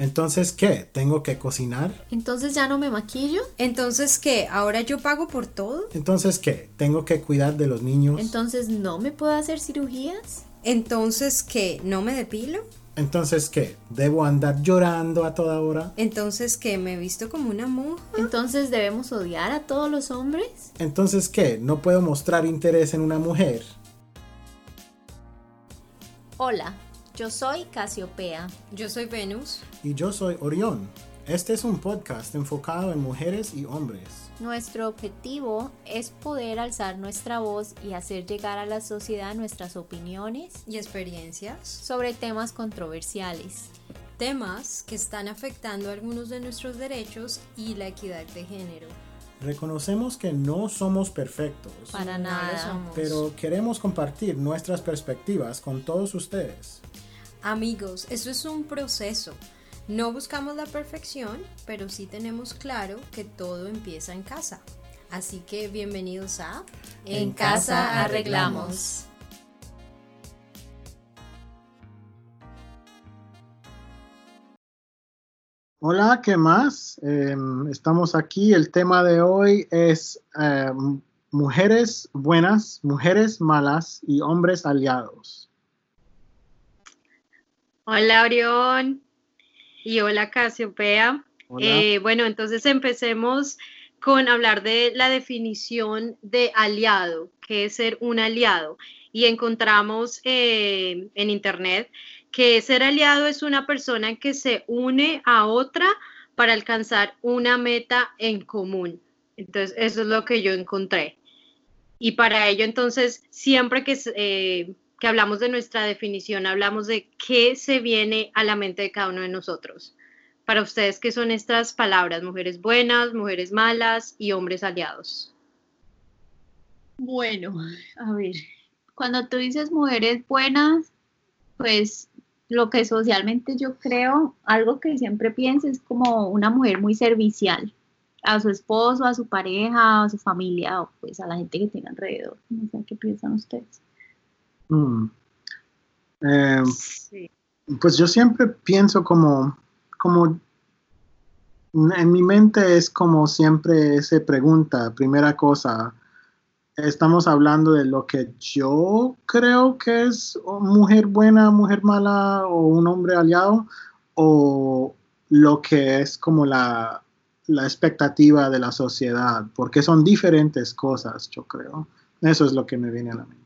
Entonces, ¿qué? ¿Tengo que cocinar? Entonces ya no me maquillo. Entonces, ¿qué? ¿Ahora yo pago por todo? Entonces, ¿qué? ¿Tengo que cuidar de los niños? Entonces no me puedo hacer cirugías. Entonces, ¿qué? ¿No me depilo? Entonces, ¿qué? ¿Debo andar llorando a toda hora? Entonces, ¿qué? ¿Me he visto como una monja? Entonces debemos odiar a todos los hombres. Entonces, ¿qué? ¿No puedo mostrar interés en una mujer? Hola, yo soy Casiopea. Yo soy Venus. Y yo soy Orión. Este es un podcast enfocado en mujeres y hombres. Nuestro objetivo es poder alzar nuestra voz y hacer llegar a la sociedad nuestras opiniones y experiencias sobre temas controversiales. Temas que están afectando algunos de nuestros derechos y la equidad de género. Reconocemos que no somos perfectos. Para nada. Pero queremos compartir nuestras perspectivas con todos ustedes. Amigos, esto es un proceso. No buscamos la perfección, pero sí tenemos claro que todo empieza en casa. Así que bienvenidos a En, casa arreglamos. Hola, ¿qué más? Em, estamos aquí. El tema de hoy es em, mujeres buenas, mujeres malas y hombres aliados. Hola Orión y hola Casiopea. Eh, bueno, entonces empecemos con hablar de la definición de aliado, que es ser un aliado. Y encontramos eh, en internet que ser aliado es una persona que se une a otra para alcanzar una meta en común. Entonces, eso es lo que yo encontré. Y para ello, entonces, siempre que eh, que hablamos de nuestra definición, hablamos de qué se viene a la mente de cada uno de nosotros. Para ustedes, ¿qué son estas palabras? Mujeres buenas, mujeres malas y hombres aliados. Bueno, a ver, cuando tú dices mujeres buenas, pues lo que socialmente yo creo, algo que siempre pienso es como una mujer muy servicial a su esposo, a su pareja, a su familia, o pues a la gente que tiene alrededor. No sé qué piensan ustedes. Mm. Em, pues yo siempre pienso como, como, en mi mente es como siempre se pregunta, primera cosa, estamos hablando de lo que yo creo que es mujer buena, mujer mala o un hombre aliado, o lo que es como la, la expectativa de la sociedad, porque son diferentes cosas, yo creo. Eso es lo que me viene a la mente.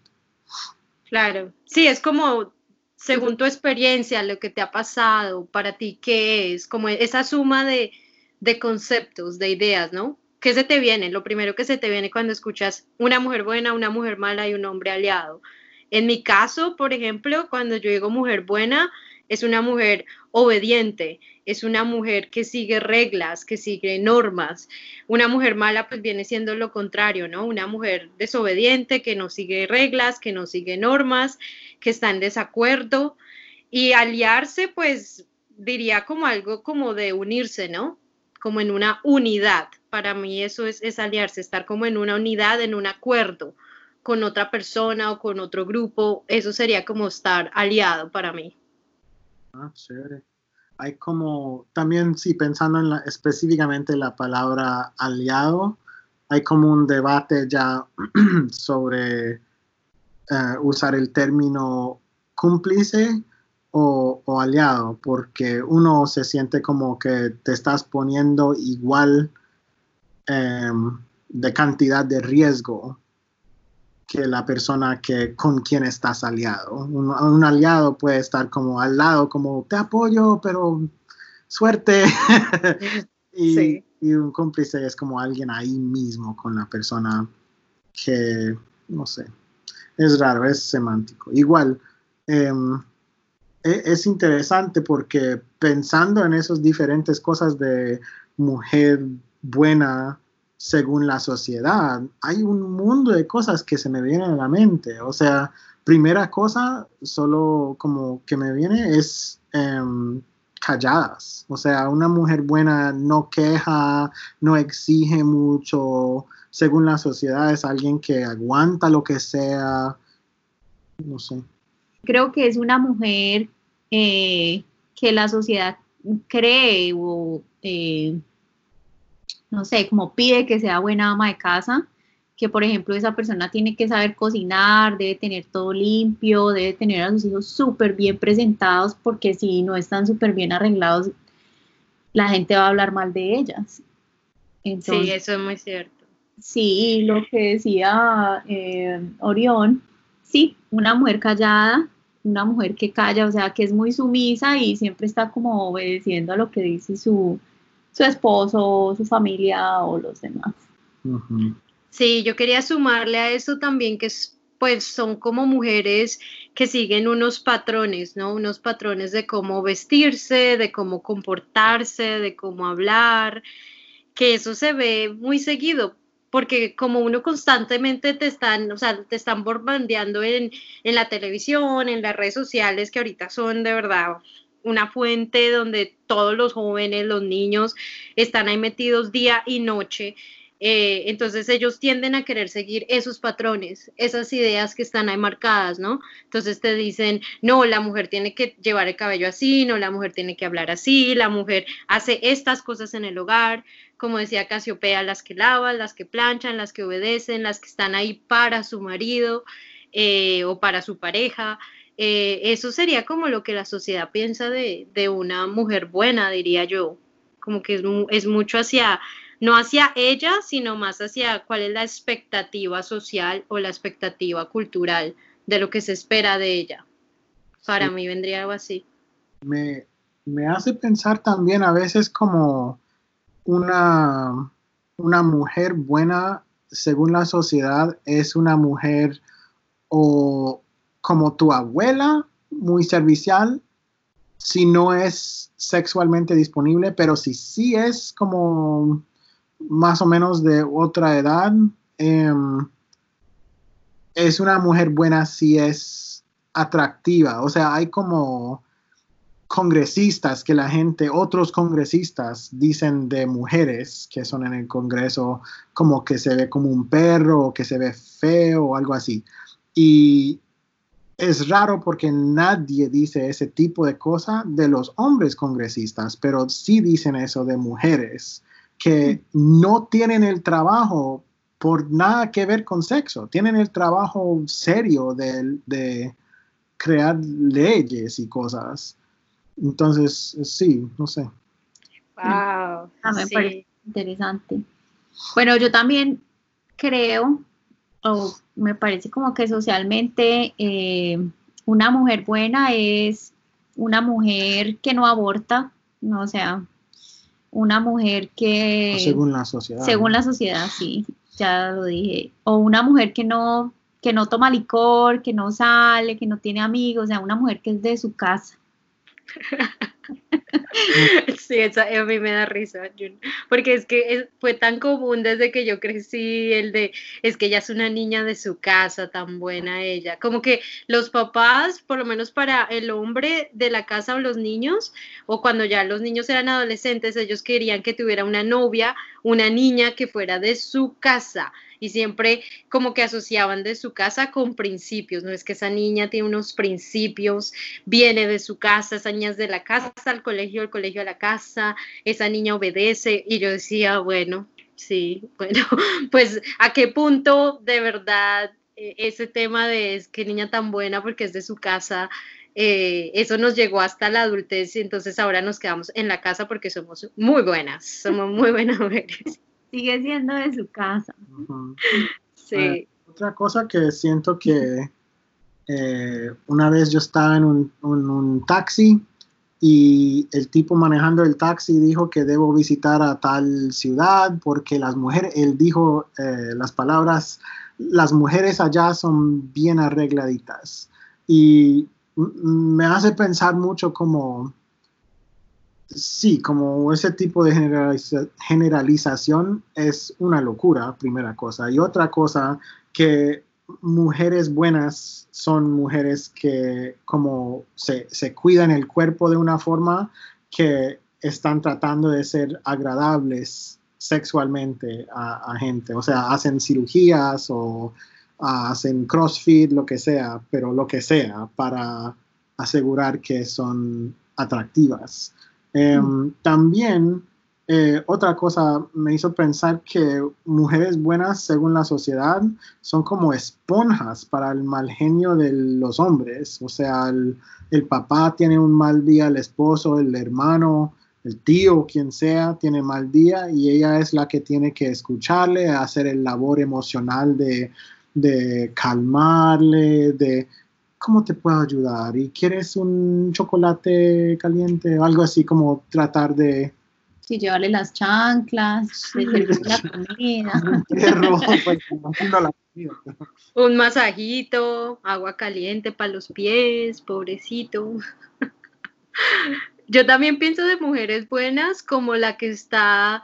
Claro, sí, es como según tu experiencia, lo que te ha pasado, para ti, ¿qué es? Como esa suma de, de conceptos, de ideas, ¿no? ¿Qué se te viene? Lo primero que se te viene cuando escuchas una mujer buena, una mujer mala y un hombre aliado. En mi caso, por ejemplo, cuando yo digo mujer buena, es una mujer obediente, es una mujer que sigue reglas, que sigue normas. Una mujer mala pues viene siendo lo contrario, ¿no? Una mujer desobediente, que no sigue reglas, que no sigue normas, que está en desacuerdo. Y aliarse pues diría como algo como de unirse, ¿no? Como en una unidad. Para mí eso es, es aliarse, estar como en una unidad, en un acuerdo con otra persona o con otro grupo. Eso sería como estar aliado para mí. Ah, chévere. Hay como, también sí, pensando en la, específicamente la palabra aliado, hay como un debate ya sobre eh, usar el término cómplice o, aliado, porque uno se siente como que te estás poniendo igual em, de cantidad de riesgo que la persona que, con quien estás aliado. Un, aliado puede estar como al lado, como te apoyo, pero suerte. y, un cómplice es como alguien ahí mismo con la persona que, no sé, es raro, es semántico. Igual, em, e, es interesante porque pensando en esas diferentes cosas de mujer buena, según la sociedad, hay un mundo de cosas que se me vienen a la mente. O sea, primera cosa, solo como que me viene es em, calladas. O sea, una mujer buena no queja, no exige mucho. Según la sociedad, es alguien que aguanta lo que sea. No sé. Creo que es una mujer eh, que la sociedad cree o, eh, no sé, como pide que sea buena ama de casa, que por ejemplo esa persona tiene que saber cocinar, debe tener todo limpio, debe tener a sus hijos súper bien presentados, porque si no están súper bien arreglados, la gente va a hablar mal de ellas. sí, eso es muy cierto. Sí, lo que decía eh, Orión, sí, una mujer callada, una mujer que calla, o sea, que es muy sumisa y siempre está como obedeciendo a lo que dice su, su esposo, su familia o los demás. Sí, yo quería sumarle a eso también que pues son como mujeres que siguen unos patrones, ¿no? Unos patrones de cómo vestirse, de cómo comportarse, de cómo hablar, que eso se ve muy seguido, porque como uno constantemente te están, o sea, te están bombardeando en, en la televisión, en las redes sociales, que ahorita son de verdad una fuente donde todos los jóvenes, los niños están ahí metidos día y noche. Eh, entonces ellos tienden a querer seguir esos patrones, esas ideas que están ahí marcadas, ¿no? Entonces te dicen, no, la mujer tiene que llevar el cabello así, no, la mujer tiene que hablar así, la mujer hace estas cosas en el hogar, como decía Casiopea, las que lavan, las que planchan, las que obedecen, las que están ahí para su marido eh, o para su pareja. Eh, eso sería como lo que la sociedad piensa de, una mujer buena, diría yo, como que es, es mucho hacia no hacia ella, sino más hacia cuál es la expectativa social o la expectativa cultural de lo que se espera de ella. Para mí vendría algo así. Me, hace pensar también a veces como una, una mujer buena, según la sociedad, es una mujer o como tu abuela, muy servicial, si no es sexualmente disponible, pero si sí es como más o menos de otra edad. Em, es una mujer buena si es atractiva. O sea, hay como congresistas que la gente, otros congresistas dicen de mujeres que son en el Congreso como que se ve como un perro o que se ve feo o algo así. Y es raro porque nadie dice ese tipo de cosa de los hombres congresistas, pero sí dicen eso de mujeres que no tienen el trabajo por nada que ver con sexo, tienen el trabajo serio de, crear leyes y cosas. Entonces, sí, no sé. Wow. Ah, parece interesante. Bueno, yo también creo, o me parece como que socialmente eh, una mujer buena es una mujer que no aborta, no, o sea, una mujer que... según la sociedad. Según la sociedad, sí, ya lo dije. O una mujer que no, que no toma licor, que no sale, que no tiene amigos, o sea, una mujer que es de su casa. Sí, a mí me da risa, porque es que fue tan común desde que yo crecí, el de, es que ella es una niña de su casa, tan buena ella. Como que los papás, por lo menos para el hombre de la casa o los niños, o cuando ya los niños eran adolescentes, ellos querían que tuviera una novia, una niña que fuera de su casa y siempre como que asociaban de su casa con principios, no es que esa niña tiene unos principios, viene de su casa, esa niña es de la casa al colegio, el colegio a la casa, esa niña obedece y yo decía, bueno, sí, bueno, pues a qué punto de verdad eh, ese tema de es que niña tan buena porque es de su casa, eh, eso nos llegó hasta la adultez y entonces ahora nos quedamos en la casa porque somos muy buenas, somos muy buenas mujeres sigue siendo de su casa. Sí. otra cosa que siento que eh, una vez yo estaba en un, taxi y el tipo manejando el taxi dijo que debo visitar a tal ciudad porque las mujeres, él dijo eh, las palabras, las mujeres allá son bien arregladitas. Y me hace pensar mucho como sí, como ese tipo de generalización es una locura, primera cosa. Y otra cosa, que mujeres buenas son mujeres que como se, cuidan el cuerpo de una forma que están tratando de ser agradables sexualmente a, gente. O sea, hacen cirugías o hacen CrossFit, lo que sea, pero lo que sea para asegurar que son atractivas. Em, también eh, otra cosa me hizo pensar que mujeres buenas, según la sociedad, son como esponjas para el mal genio de los hombres. O sea, el, papá tiene un mal día, el esposo, el hermano, el tío, quien sea, tiene mal día y ella es la que tiene que escucharle, hacer el labor emocional de, de calmarle, de cómo te puedo ayudar y quieres un chocolate caliente, algo así como tratar de Sí, llevarle las chanclas, la comida. Pues, Un masajito, agua caliente para los pies, pobrecito. Yo también pienso de mujeres buenas como la que está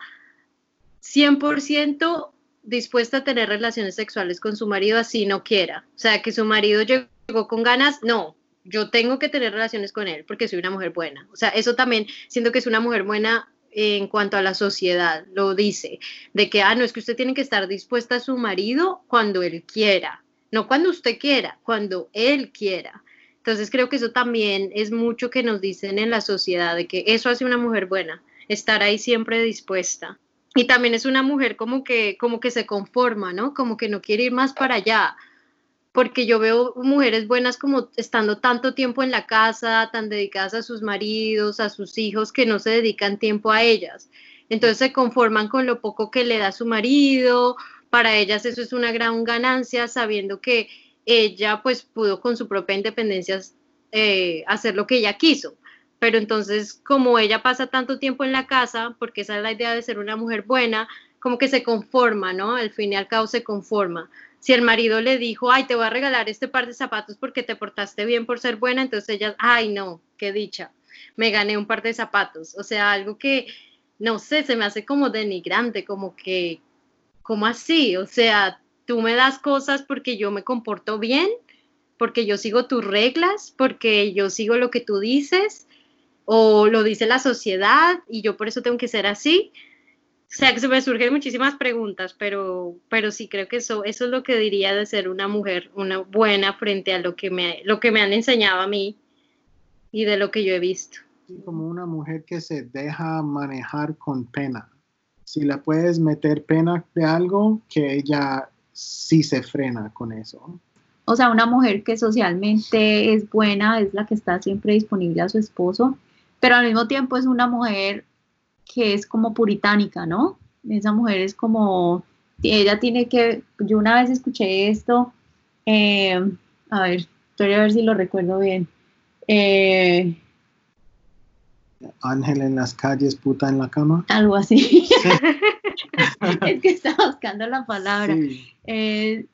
100% dispuesta a tener relaciones sexuales con su marido así no quiera. O sea, que su marido llegó con ganas, no, yo tengo que tener relaciones con él porque soy una mujer buena. O sea, eso también siento que es una mujer buena en cuanto a la sociedad, lo dice, de que, ah, no, es que usted tiene que estar dispuesta a su marido cuando él quiera, no cuando usted quiera, cuando él quiera. Entonces creo que eso también es mucho que nos dicen en la sociedad, de que eso hace una mujer buena, estar ahí siempre dispuesta. Y también es una mujer como que, como que se conforma, ¿no? Como que no quiere ir más para allá, porque yo veo mujeres buenas como estando tanto tiempo en la casa, tan dedicadas a sus maridos, a sus hijos, que no se dedican tiempo a ellas. Entonces se conforman con lo poco que le da su marido, para ellas eso es una gran ganancia, sabiendo que ella pues pudo con su propia independencia eh, hacer lo que ella quiso. Pero entonces como ella pasa tanto tiempo en la casa, porque esa es la idea de ser una mujer buena, como que se conforma, ¿no? Al fin y al cabo se conforma si el marido le dijo, ay, te voy a regalar este par de zapatos porque te portaste bien por ser buena, entonces ella, ay, no, qué dicha, me gané un par de zapatos. O sea, algo que, no sé, se me hace como denigrante, como que, como así? O sea, tú me das cosas porque yo me comporto bien, porque yo sigo tus reglas, porque yo sigo lo que tú dices, o lo dice la sociedad y yo por eso tengo que ser así. O sea, que se me surgen muchísimas preguntas, pero, pero sí creo que eso, eso es lo que diría de ser una mujer, una buena frente a lo que me, lo que me han enseñado a mí y de lo que yo he visto. Como una mujer que se deja manejar con pena. Si la puedes meter pena de algo, que ella sí se frena con eso. O sea, una mujer que socialmente es buena, es la que está siempre disponible a su esposo, pero al mismo tiempo es una mujer que es como puritánica, ¿no? Esa mujer es como, ella tiene que, yo una vez escuché esto, eh, a ver, estoy a ver si lo recuerdo bien. Eh, Ángel en las calles, puta en la cama. Algo así. es que estaba buscando la palabra. Eh,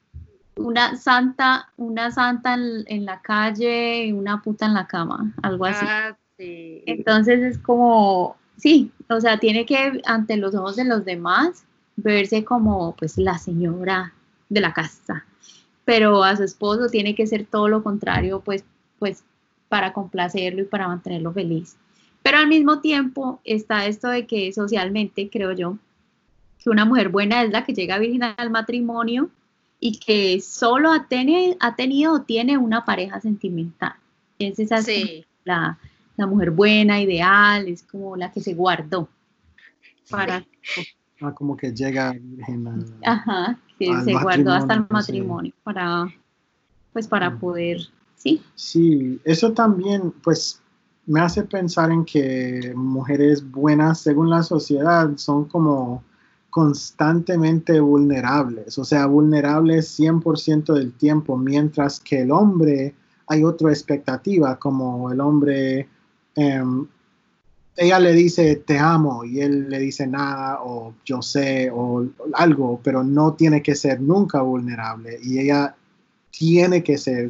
una santa, una santa en, la calle y una puta en la cama, algo así. Ah, sí. Entonces es como, sí, o sea, tiene que ante los ojos de los demás verse como pues la señora de la casa, pero a su esposo tiene que ser todo lo contrario, pues, pues para complacerlo y para mantenerlo feliz. Pero al mismo tiempo está esto de que socialmente, creo yo, que una mujer buena es la que llega virgen al matrimonio y que solo ha, ha tenido o tiene una pareja sentimental. Es esa sí. la, la mujer buena, ideal, es como la que se guardó para... Ah, como que llega virgen Ajá, que se guardó hasta el matrimonio para, pues para mm. poder, ¿sí? Sí, eso también, pues, me hace pensar en que mujeres buenas, según la sociedad, son como constantemente vulnerables, o sea, vulnerables 100% del tiempo, mientras que el hombre hay otra expectativa, como el hombre Em, ella le dice te amo y él le dice nada o yo sé o algo, pero no tiene que ser nunca vulnerable y ella tiene que ser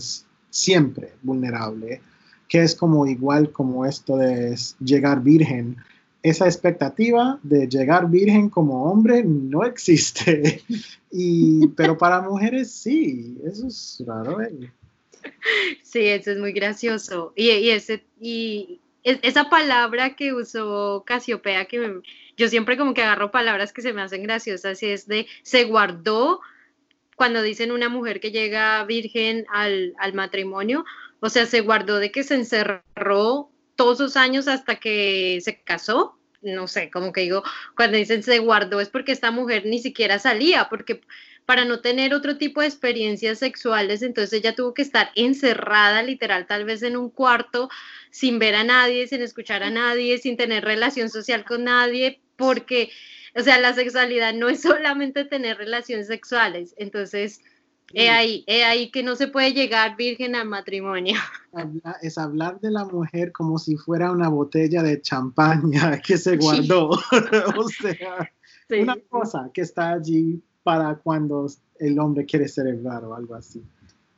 siempre vulnerable, que es como igual como esto de llegar virgen. Esa expectativa de llegar virgen como hombre no existe, y, pero para mujeres sí, eso es raro. ¿eh? Sí, eso es muy gracioso. Y, ese, y esa palabra que usó Casiopea, que yo siempre como que agarro palabras que se me hacen graciosas, y es de se guardó cuando dicen una mujer que llega virgen al, matrimonio, o sea, se guardó de que se encerró todos esos años hasta que se casó. No sé, como que digo, cuando dicen se guardó es porque esta mujer ni siquiera salía, porque para no tener otro tipo de experiencias sexuales, entonces ella tuvo que estar encerrada literal tal vez en un cuarto sin ver a nadie, sin escuchar a nadie, sin tener relación social con nadie, porque, o sea, la sexualidad no es solamente tener relaciones sexuales, entonces... He ahí, he ahí que no se puede llegar virgen al matrimonio. Es hablar de la mujer como si fuera una botella de champaña que se guardó. o sea, una cosa que está allí para cuando el hombre quiere celebrar o algo así.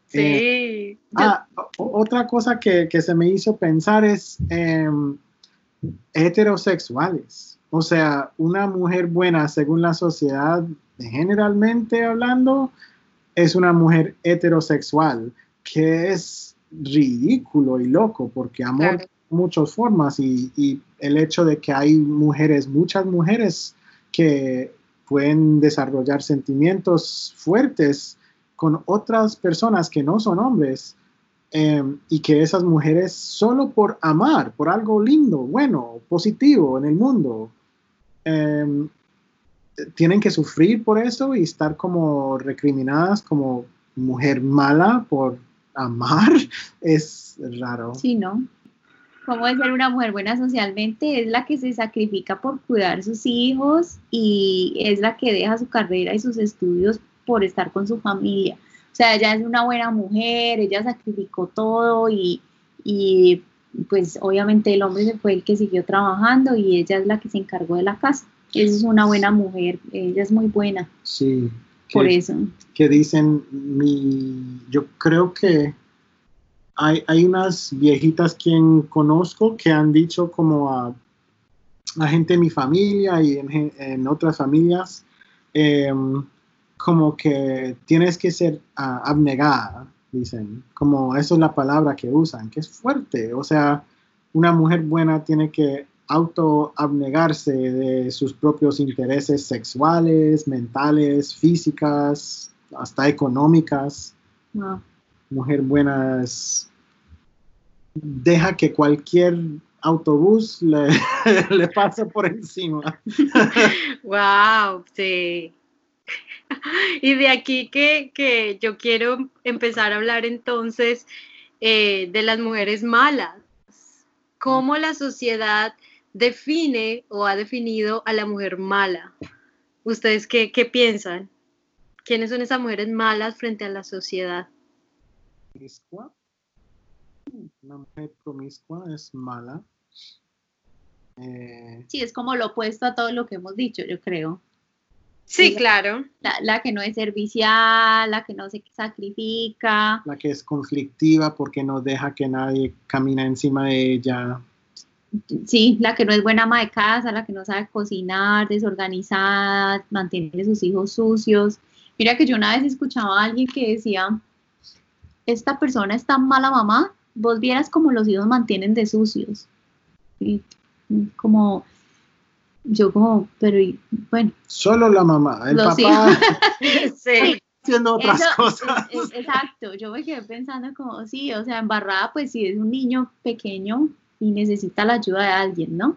Sí. Eh, ah, otra cosa que, se me hizo pensar es em, heterosexuales. O sea, una mujer buena, según la sociedad, generalmente hablando, es una mujer heterosexual, que es ridículo y loco, porque amor de muchas formas y, y el hecho de que hay mujeres, muchas mujeres que pueden desarrollar sentimientos fuertes con otras personas que no son hombres em, y que esas mujeres solo por amar, por algo lindo, bueno, positivo en el mundo, em, tienen que sufrir por eso y estar como recriminadas como mujer mala por amar, es raro. Sí, ¿no? Cómo es ser una mujer buena socialmente, es la que se sacrifica por cuidar sus hijos y es la que deja su carrera y sus estudios por estar con su familia. O sea, ella es una buena mujer, ella sacrificó todo y, y pues obviamente el hombre fue el que siguió trabajando y ella es la que se encargó de la casa. Ella es una buena mujer, ella es muy buena. Sí. Por eso. Que dicen, mi, yo creo que hay, unas viejitas quien conozco que han dicho como a, la gente de mi familia y en, otras familias, em, como que tienes que ser abnegada, dicen, como eso es la palabra que usan, que es fuerte, o sea, una mujer buena tiene que autoabnegarse de sus propios intereses sexuales, mentales, físicas, hasta económicas. Mujer buena es deja que cualquier autobús le, le pase por encima. wow, sí. Y de aquí que, yo quiero empezar a hablar entonces eh, de las mujeres malas. ¿Cómo la sociedad define o ha definido a la mujer mala? ¿Ustedes qué, qué piensan? ¿Quiénes son esas mujeres malas frente a la sociedad? Una mujer promiscua es mala. Eh, sí, es como lo opuesto a todo lo que hemos dicho, yo creo. Sí, claro. La, que no es servicial, la que no se sacrifica. La que es conflictiva porque no deja que nadie camine encima de ella. Sí, la que no es buena ama de casa, la que no sabe cocinar, desorganizada, mantiene a sus hijos sucios. Mira que yo una vez escuchaba a alguien que decía, esta persona es tan mala mamá vos vieras como los hijos mantienen de sucios. Como, yo como, pero bueno. Solo la mamá, el papá sí. haciendo otras cosas. exacto, yo me quedé pensando como, sí, o sea, embarrada, pues si es un niño pequeño y necesita la ayuda de alguien, ¿no?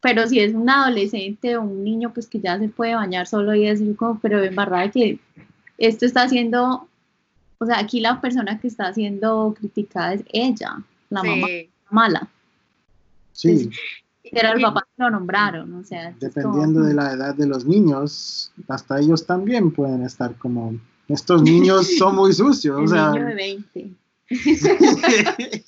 Pero si es un adolescente o un niño, pues que ya se puede bañar solo y decir como, pero embarrada que esto está haciendo o sea, aquí la persona que está siendo criticada es ella, la mamá mala. Sí. pero el papá lo nombraron, o sea. Dependiendo de la edad de los niños, hasta ellos también pueden estar como, estos niños son muy sucios. El o sea, niño de 20.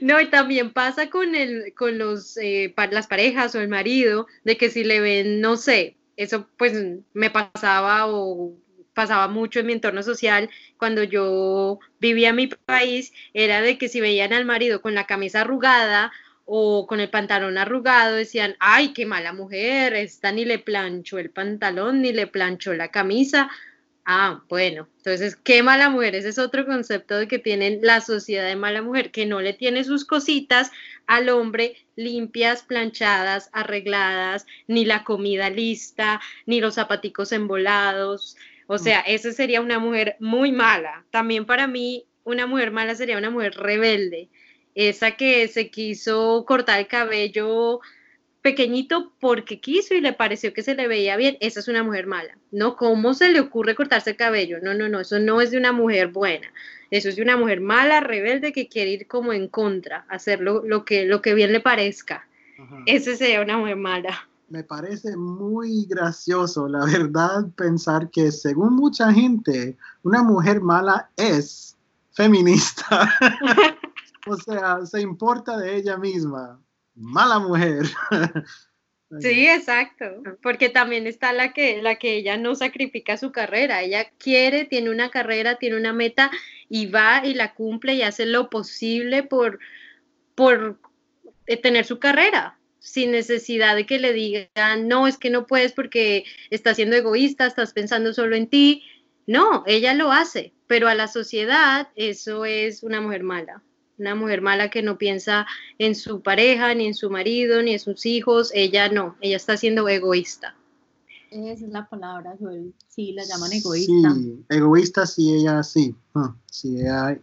No, y también pasa con el, con los eh, las parejas o el marido, de que si le ven, no sé, eso pues me pasaba o pasaba mucho en mi entorno social cuando yo vivía en mi país, era de que si veían al marido con la camisa arrugada o con el pantalón arrugado, decían, ay, qué mala mujer, esta ni le planchó el pantalón, ni le planchó la camisa. Ah, bueno, entonces, qué mala mujer, ese es otro concepto de que tienen la sociedad de mala mujer, que no le tiene sus cositas al hombre limpias, planchadas, arregladas, ni la comida lista, ni los zapaticos embolados, o mm. sea, esa sería una mujer muy mala. También para mí, una mujer mala sería una mujer rebelde. esa que se quiso cortar el cabello pequeñito porque quiso y le pareció que se le veía bien, esa es una mujer mala. No, ¿cómo se le ocurre cortarse el cabello? No, no, no, eso no es de una mujer buena. Eso es de una mujer mala, rebelde, que quiere ir como en contra, hacer lo, que, lo que bien le parezca. Esa sería una mujer mala. Me parece muy gracioso, la verdad, pensar que según mucha gente, una mujer mala es feminista. o sea, se importa de ella misma mala mujer. Sí, exacto, porque también está la que, la que ella no sacrifica su carrera, ella quiere, tiene una carrera, tiene una meta y va y la cumple y hace lo posible por, por eh, tener su carrera, sin necesidad de que le digan, no, es que no puedes porque estás siendo egoísta, estás pensando solo en ti. No, ella lo hace, pero a la sociedad eso es una mujer mala una mujer mala que no piensa en su pareja, ni en su marido, ni en sus hijos, ella no, ella está siendo egoísta. Esa es la palabra, Joel. Sí, la llaman egoísta. Sí, egoísta sí, ella sí. Ah, sí, ella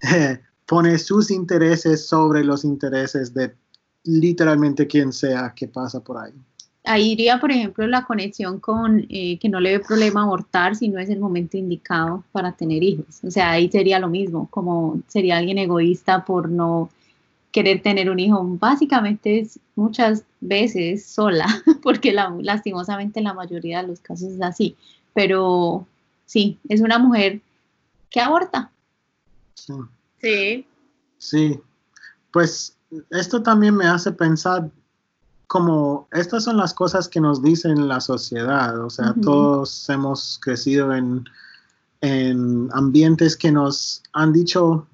pone sus intereses sobre los intereses de literalmente quien sea que pasa por ahí ahí iría, por ejemplo, la conexión con eh, que no le ve problema abortar si no es el momento indicado para tener hijos. O sea, ahí sería lo mismo, como sería alguien egoísta por no querer tener un hijo. Básicamente es muchas veces sola, porque lastimosamente en la mayoría de los casos es así. Pero sí, es una mujer que aborta. Sí. Sí. Sí. Pues esto también me hace pensar como estas son las cosas que nos dicen la sociedad, o sea, todos hemos crecido en, en, ambientes que nos han dicho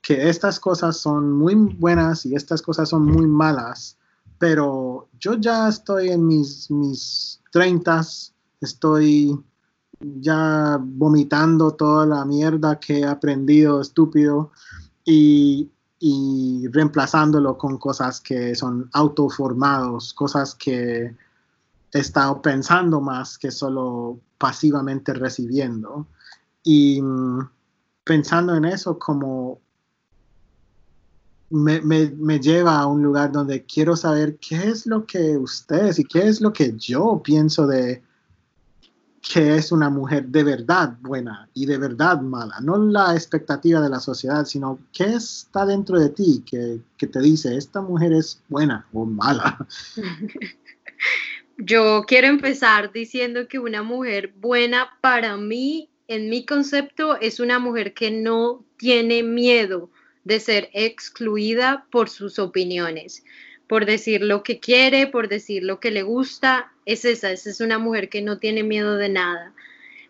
que estas cosas son muy buenas y estas cosas son muy malas, pero yo ya estoy en mis, mis 30, estoy ya vomitando toda la mierda que he aprendido estúpido y y reemplazándolo con cosas que son autoformados, cosas que he estado pensando más que solo pasivamente recibiendo. Y mm, pensando en eso como me, me, lleva a un lugar donde quiero saber qué es lo que ustedes y qué es lo que yo pienso de que es una mujer de verdad buena y de verdad mala, no la expectativa de la sociedad, sino qué está dentro de ti que, te dice, esta mujer es buena o mala. Yo quiero empezar diciendo que una mujer buena para mí, en mi concepto, es una mujer que no tiene miedo de ser excluida por sus opiniones por decir lo que quiere, por decir lo que le gusta, es esa, esa es una mujer que no tiene miedo de nada.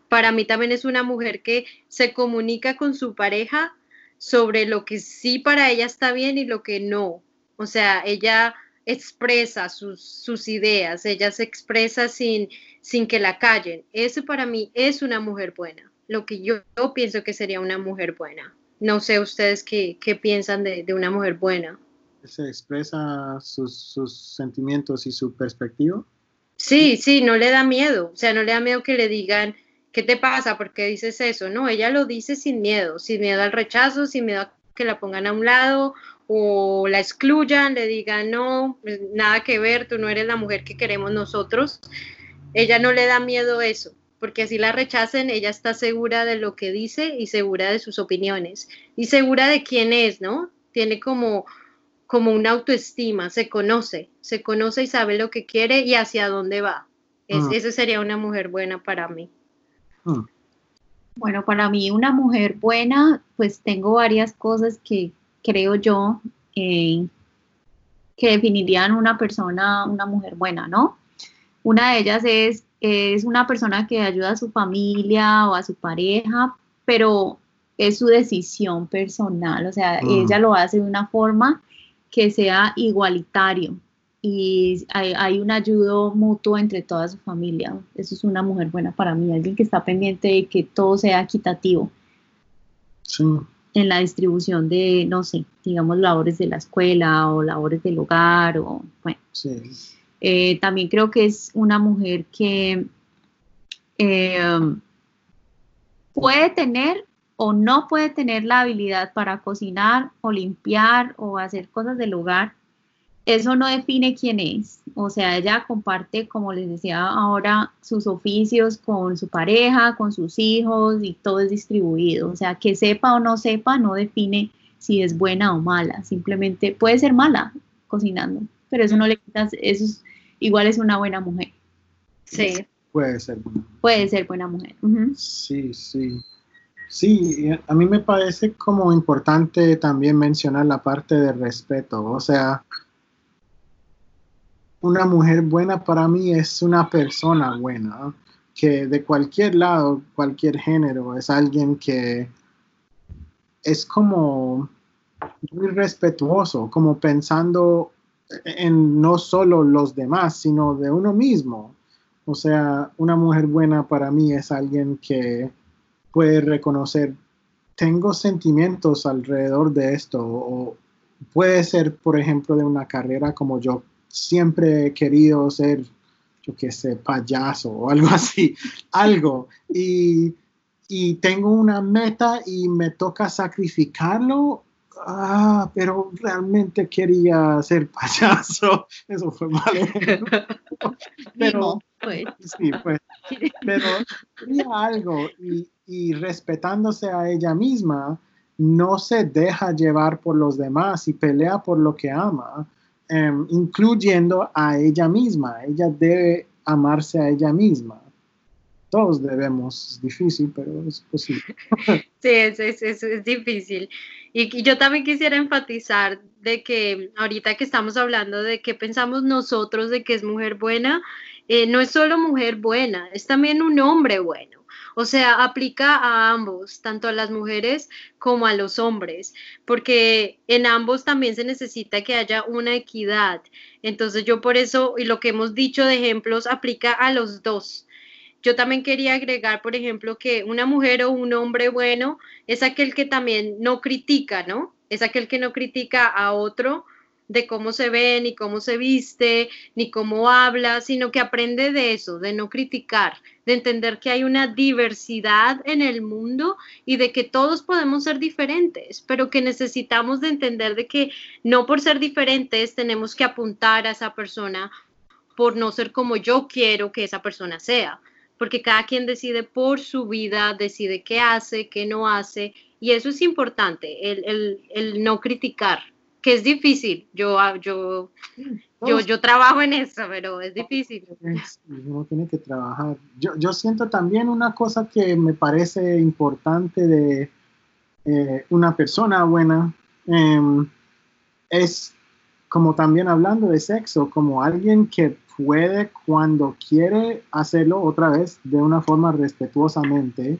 Para mí también es una mujer que se comunica con su pareja sobre lo que sí para ella está bien y lo que no. O sea, ella expresa sus, ideas, ella se expresa sin, sin que la callen. Eso para mí es una mujer buena, lo que yo, pienso que sería una mujer buena. No sé ustedes qué, piensan de, de una mujer buena se expresa sus, sentimientos y su perspectiva. Sí, sí, no le da miedo, o sea, no le da miedo que le digan, ¿qué te pasa? ¿Por qué dices eso? No, ella lo dice sin miedo, sin miedo al rechazo, sin miedo a que la pongan a un lado o la excluyan, le digan, no, pues, nada que ver, tú no eres la mujer que queremos nosotros. Ella no le da miedo eso, porque así la rechacen, ella está segura de lo que dice y segura de sus opiniones y segura de quién es, ¿no? Tiene como como una autoestima, se conoce, se conoce y sabe lo que quiere y hacia dónde va. Es, mm. Esa sería una mujer buena para mí. Mm. Bueno, para mí una mujer buena, pues tengo varias cosas que creo yo eh, que definirían una persona, una mujer buena, ¿no? Una de ellas es, es una persona que ayuda a su familia o a su pareja, pero es su decisión personal, o sea, mm. ella lo hace de una forma que sea igualitario y hay, un ayudo mutuo entre toda su familia. Eso es una mujer buena para mí, alguien que está pendiente de que todo sea equitativo. En la distribución de, no sé, digamos, labores de la escuela o labores del hogar o, bueno. Eh, también creo que es una mujer que eh, puede tener o no puede tener la habilidad para cocinar o limpiar o hacer cosas del hogar, eso no define quién es. O sea, ella comparte, como les decía ahora, sus oficios con su pareja, con sus hijos y todo es distribuido. O sea, que sepa o no sepa no define si es buena o mala. Simplemente puede ser mala cocinando, pero eso no le quita, eso es, igual es una buena mujer. Sí. Puede ser buena. Puede ser buena mujer. Sí, sí. Sí, a mí me parece como importante también mencionar la parte de respeto. O sea, una mujer buena para mí es una persona buena, que de cualquier lado, cualquier género, es alguien que es como muy respetuoso, como pensando en no solo los demás, sino de uno mismo. O sea, una mujer buena para mí es alguien que puede reconocer, tengo sentimientos alrededor de esto, o puede ser, por ejemplo, de una carrera como yo siempre he querido ser, yo qué sé, payaso o algo así, algo. Y, y tengo una meta y me toca sacrificarlo. Ah, pero realmente quería ser payaso. Eso fue mal. pero, pues. sí, pues, pero quería algo y, y respetándose a ella misma, no se deja llevar por los demás y pelea por lo que ama Em, incluyendo a ella misma. Ella debe amarse a ella misma. Todos debemos, es difícil, pero es posible. Sí, es, es, es, difícil. Y, yo también quisiera enfatizar de que ahorita que estamos hablando de qué pensamos nosotros de que es mujer buena, eh, no es solo mujer buena, es también un hombre bueno. O sea, aplica a ambos, tanto a las mujeres como a los hombres, porque en ambos también se necesita que haya una equidad. Entonces yo por eso, y lo que hemos dicho de ejemplos, aplica a los dos. Yo también quería agregar, por ejemplo, que una mujer o un hombre bueno es aquel que también no critica, ¿no? Es aquel que no critica a otro de cómo se ve, ni cómo se viste, ni cómo habla, sino que aprende de eso, de no criticar, de entender que hay una diversidad en el mundo y de que todos podemos ser diferentes, pero que necesitamos de entender de que no por ser diferentes tenemos que apuntar a esa persona por no ser como yo quiero que esa persona sea, porque cada quien decide por su vida, decide qué hace, qué no hace, y eso es importante, el, el, el no criticar, es difícil. Yo, ah, yo, yo, yo trabajo en eso, pero es difícil. Uno tiene que trabajar. Yo, yo siento también una cosa que me parece importante de eh, una persona buena, em, es como también hablando de sexo, como alguien que puede cuando quiere hacerlo otra vez de una forma respetuosamente,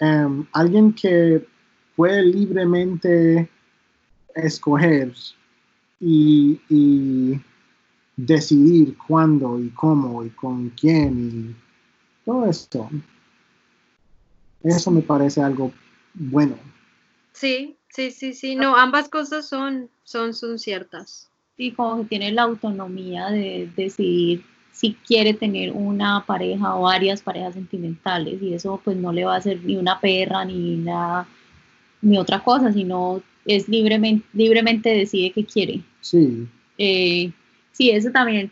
em, alguien que puede libremente escoger y, decidir cuándo y cómo y con quién y todo esto. Eso me parece algo bueno. Sí, sí, sí, sí. No, ambas cosas son, son, son ciertas. Y como que tiene la autonomía de decidir si quiere tener una pareja o varias parejas sentimentales y eso pues no le va a hacer ni una perra ni nada ni otra cosa, sino es libremente, libremente decide qué quiere. Sí. Eh, sí, eso también.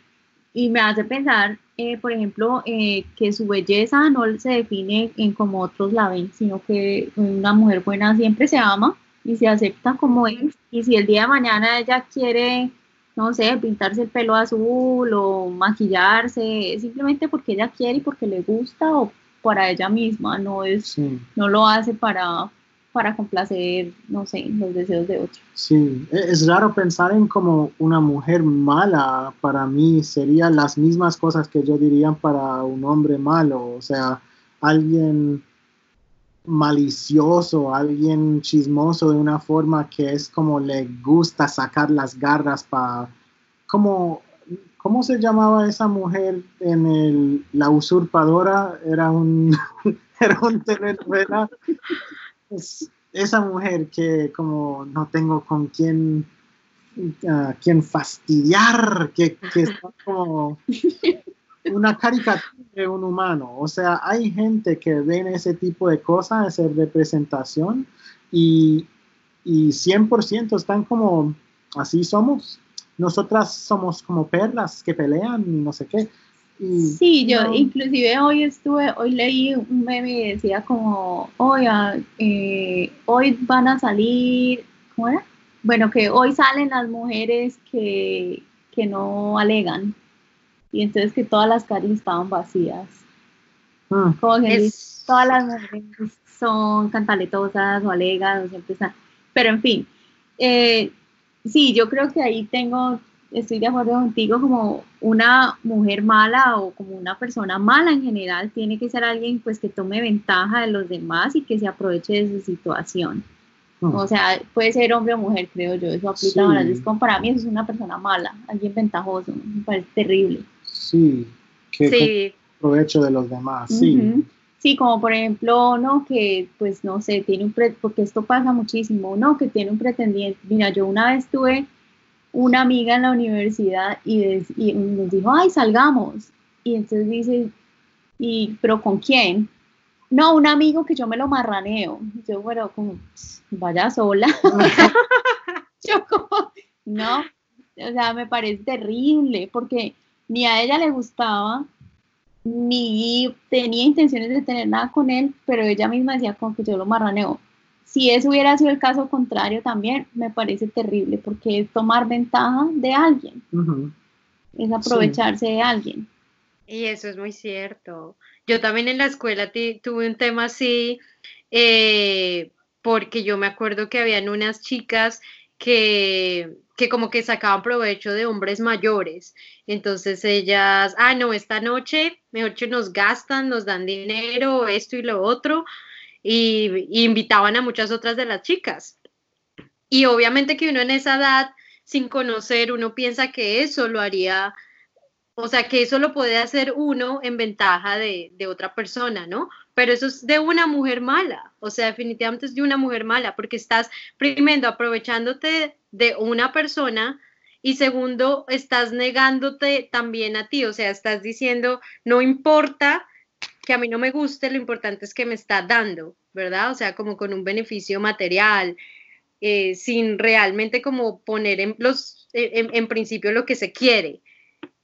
Y me hace pensar, eh, por ejemplo, eh, que su belleza no se define en como otros la ven, sino que una mujer buena siempre se ama y se acepta como es. Y si el día de mañana ella quiere, no sé, pintarse el pelo azul o maquillarse, simplemente porque ella quiere y porque le gusta o para ella misma, no es, no lo hace para, para complacer, no sé, los deseos de otros. Sí, e-, es raro pensar en como una mujer mala, para mí serían las mismas cosas que yo diría para un hombre malo, o sea, alguien malicioso, alguien chismoso de una forma que es como le gusta sacar las garras para, como, ¿cómo se llamaba esa mujer en el, La Usurpadora? Era un, era un telenovela es esa mujer que como no tengo con quién, uh, quien fastidiar, que, que como una caricatura entre un humano. O sea, hay gente que ven ese tipo de cosas, esa representación, y, y 100% están como, así somos. Nosotras somos como perlas que pelean y no sé qué. Sí, yo inclusive hoy estuve, hoy leí un meme y decía como, oiga, eh, hoy van a salir, ¿cómo era? Bueno, que hoy salen las mujeres que, que no alegan y entonces que todas las calles estaban vacías. Ah. Como que todas las mujeres son cantaletosas o alegas o siempre están. Pero en fin, eh, sí, yo creo que ahí tengo, estoy de acuerdo contigo, como una mujer mala o como una persona mala en general, tiene que ser alguien pues que tome ventaja de los demás y que se aproveche de su situación. Ah. O sea, puede ser hombre o mujer, creo yo, eso aplica a las como para mí eso es una persona mala, alguien ventajoso, me parece terrible. Sí, que provecho de los demás, sí. Sí, como por ejemplo, no, que pues no sé, tiene un, pre porque esto pasa muchísimo, no, que tiene un pretendiente. Mira, yo una vez tuve una amiga en la universidad y, y nos dijo, ay, salgamos. Y entonces dice, y, pero ¿con quién? No, un amigo que yo me lo marraneo. Yo, bueno, como, vaya sola. yo como, no, o sea, me parece terrible porque ni a ella le gustaba, ni tenía intenciones de tener nada con él, pero ella misma decía como que yo lo marraneo. Si eso hubiera sido el caso contrario también, me parece terrible, porque es tomar ventaja de alguien, es aprovecharse de alguien. Y eso es muy cierto. Yo también en la escuela tuve un tema así, eh, porque yo me acuerdo que habían unas chicas que que como que sacaban provecho de hombres mayores. Entonces ellas, ah, no, esta noche, mejor que nos gastan, nos dan dinero, esto y lo otro, y, invitaban a muchas otras de las chicas. Y obviamente que uno en esa edad, sin conocer, uno piensa que eso lo haría, o sea, que eso lo puede hacer uno en ventaja de, de otra persona, ¿no? pero eso es de una mujer mala, o sea, definitivamente es de una mujer mala, porque estás primero aprovechándote de una persona y segundo, estás negándote también a ti, o sea, estás diciendo, no importa que a mí no me guste, lo importante es que me está dando, ¿verdad? O sea, como con un beneficio material, eh, sin realmente como poner en, los, en principio lo que se quiere.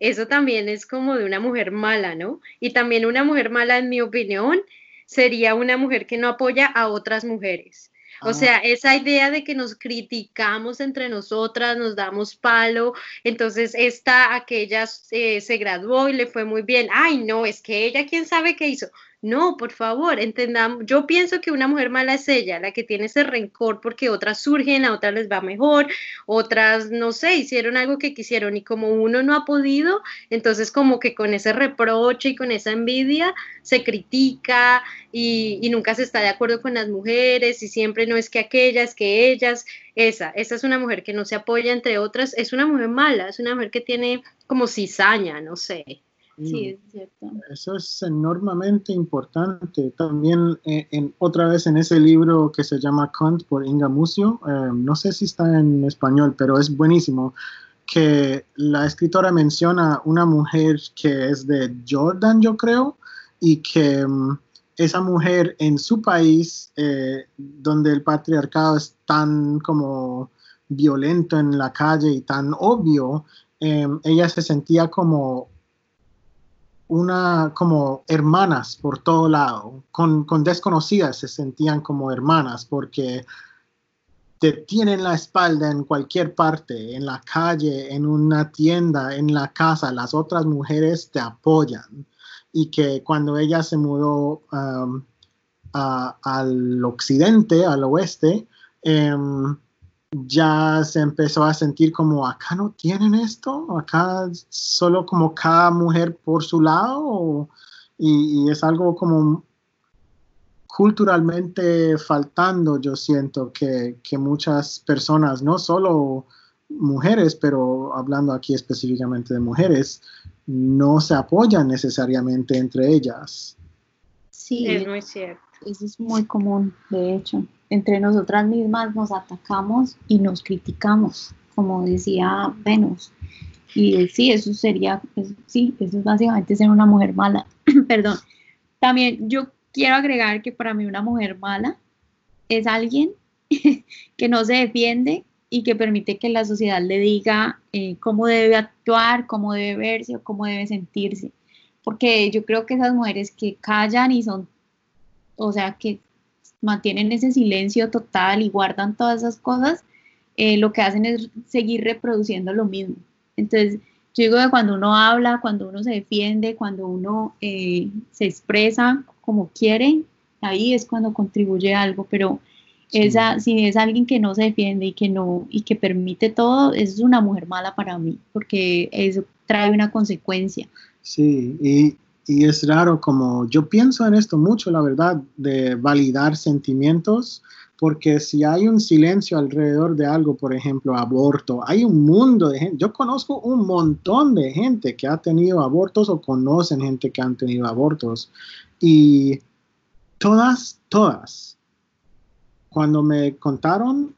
Eso también es como de una mujer mala, ¿no? Y también una mujer mala, en mi opinión, sería una mujer que no apoya a otras mujeres. O ah. sea, esa idea de que nos criticamos entre nosotras, nos damos palo, entonces esta, aquella eh, se graduó y le fue muy bien, ay no, es que ella, quién sabe qué hizo. No, por favor, entendamos. Yo pienso que una mujer mala es ella, la que tiene ese rencor porque otras surgen, a otras les va mejor, otras, no sé, hicieron algo que quisieron y como uno no ha podido, entonces como que con ese reproche y con esa envidia se critica y, y nunca se está de acuerdo con las mujeres y siempre no es que aquellas, que ellas, esa, esa es una mujer que no se apoya entre otras, es una mujer mala, es una mujer que tiene como cizaña, no sé. Sí, es cierto. Eso es enormemente importante. También eh, en, otra vez en ese libro que se llama Kant por Inga Mucio, eh, no sé si está en español, pero es buenísimo, que la escritora menciona una mujer que es de Jordan, yo creo, y que mm, esa mujer en su país, eh, donde el patriarcado es tan como violento en la calle y tan obvio, ella se sentía como una como hermanas por todo lado, con, desconocidas se sentían como hermanas porque te tienen la espalda en cualquier parte, en la calle, en una tienda, en la casa, las otras mujeres te apoyan. Y que cuando ella se mudó um, al occidente, al oeste, em, ya se empezó a sentir como acá no tienen esto, acá solo como cada mujer por su lado, y, es algo como culturalmente faltando, yo siento que, que, muchas personas, no solo mujeres, pero hablando aquí específicamente de mujeres, no se apoyan necesariamente entre ellas. Sí, es muy cierto. Eso es muy común, de hecho entre nosotras mismas nos atacamos y nos criticamos, como decía Venus. Y sí, eso sería, sí, eso es básicamente ser una mujer mala. Perdón. También yo quiero agregar que para mí una mujer mala es alguien que no se defiende y que permite que la sociedad le diga eh, cómo debe actuar, cómo debe verse o cómo debe sentirse. Porque yo creo que esas mujeres que callan y son, o sea, que mantienen ese silencio total y guardan todas esas cosas, eh, lo que hacen es seguir reproduciendo lo mismo. Entonces, yo digo que cuando uno habla, cuando uno se defiende, cuando uno eh, se expresa como quiere, ahí es cuando contribuye algo, pero esa, si es alguien que no se defiende y que no, y que permite todo, es una mujer mala para mí, porque eso trae una consecuencia. Sí, y, y es raro como yo pienso en esto mucho, la verdad, de validar sentimientos, porque si hay un silencio alrededor de algo, por ejemplo, aborto, hay un mundo de gente, yo conozco un montón de gente que ha tenido abortos o conocen gente que han tenido abortos y todas, todas cuando me contaron,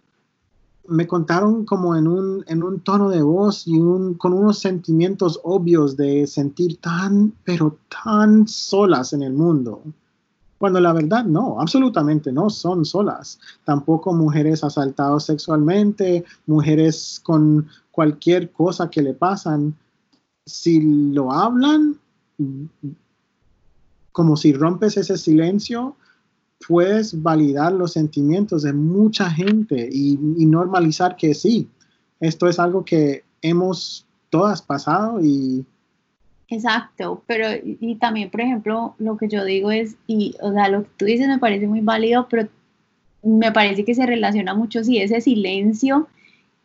me contaron como en un, en un tono de voz y un, con unos sentimientos obvios de sentir tan, pero tan solas en el mundo. Cuando la verdad no, absolutamente no son solas. Tampoco mujeres asaltadas sexualmente, mujeres con cualquier cosa que le pasan. Si lo hablan, como si rompes ese silencio, puedes validar los sentimientos de mucha gente y, normalizar que sí, esto es algo que hemos todas pasado y... Exacto, pero y también, por ejemplo, lo que yo digo es, y, o sea, lo que tú dices me parece muy válido, pero me parece que se relaciona mucho si ese silencio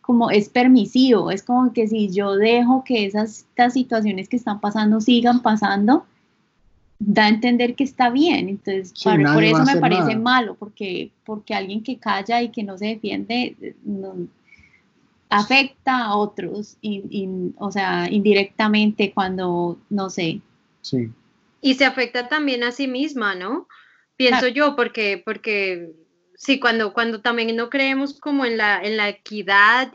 como es permisivo, es como que si yo dejo que esas estas situaciones que están pasando sigan pasando, da a entender que está bien. Entonces, por eso me parece malo, porque, porque alguien que calla y que no se defiende afecta a otros, o sea, indirectamente cuando, no sé. Sí. Y se afecta también a sí misma, ¿no? Pienso yo, porque, porque sí, cuando, cuando también no creemos como en la, en la equidad,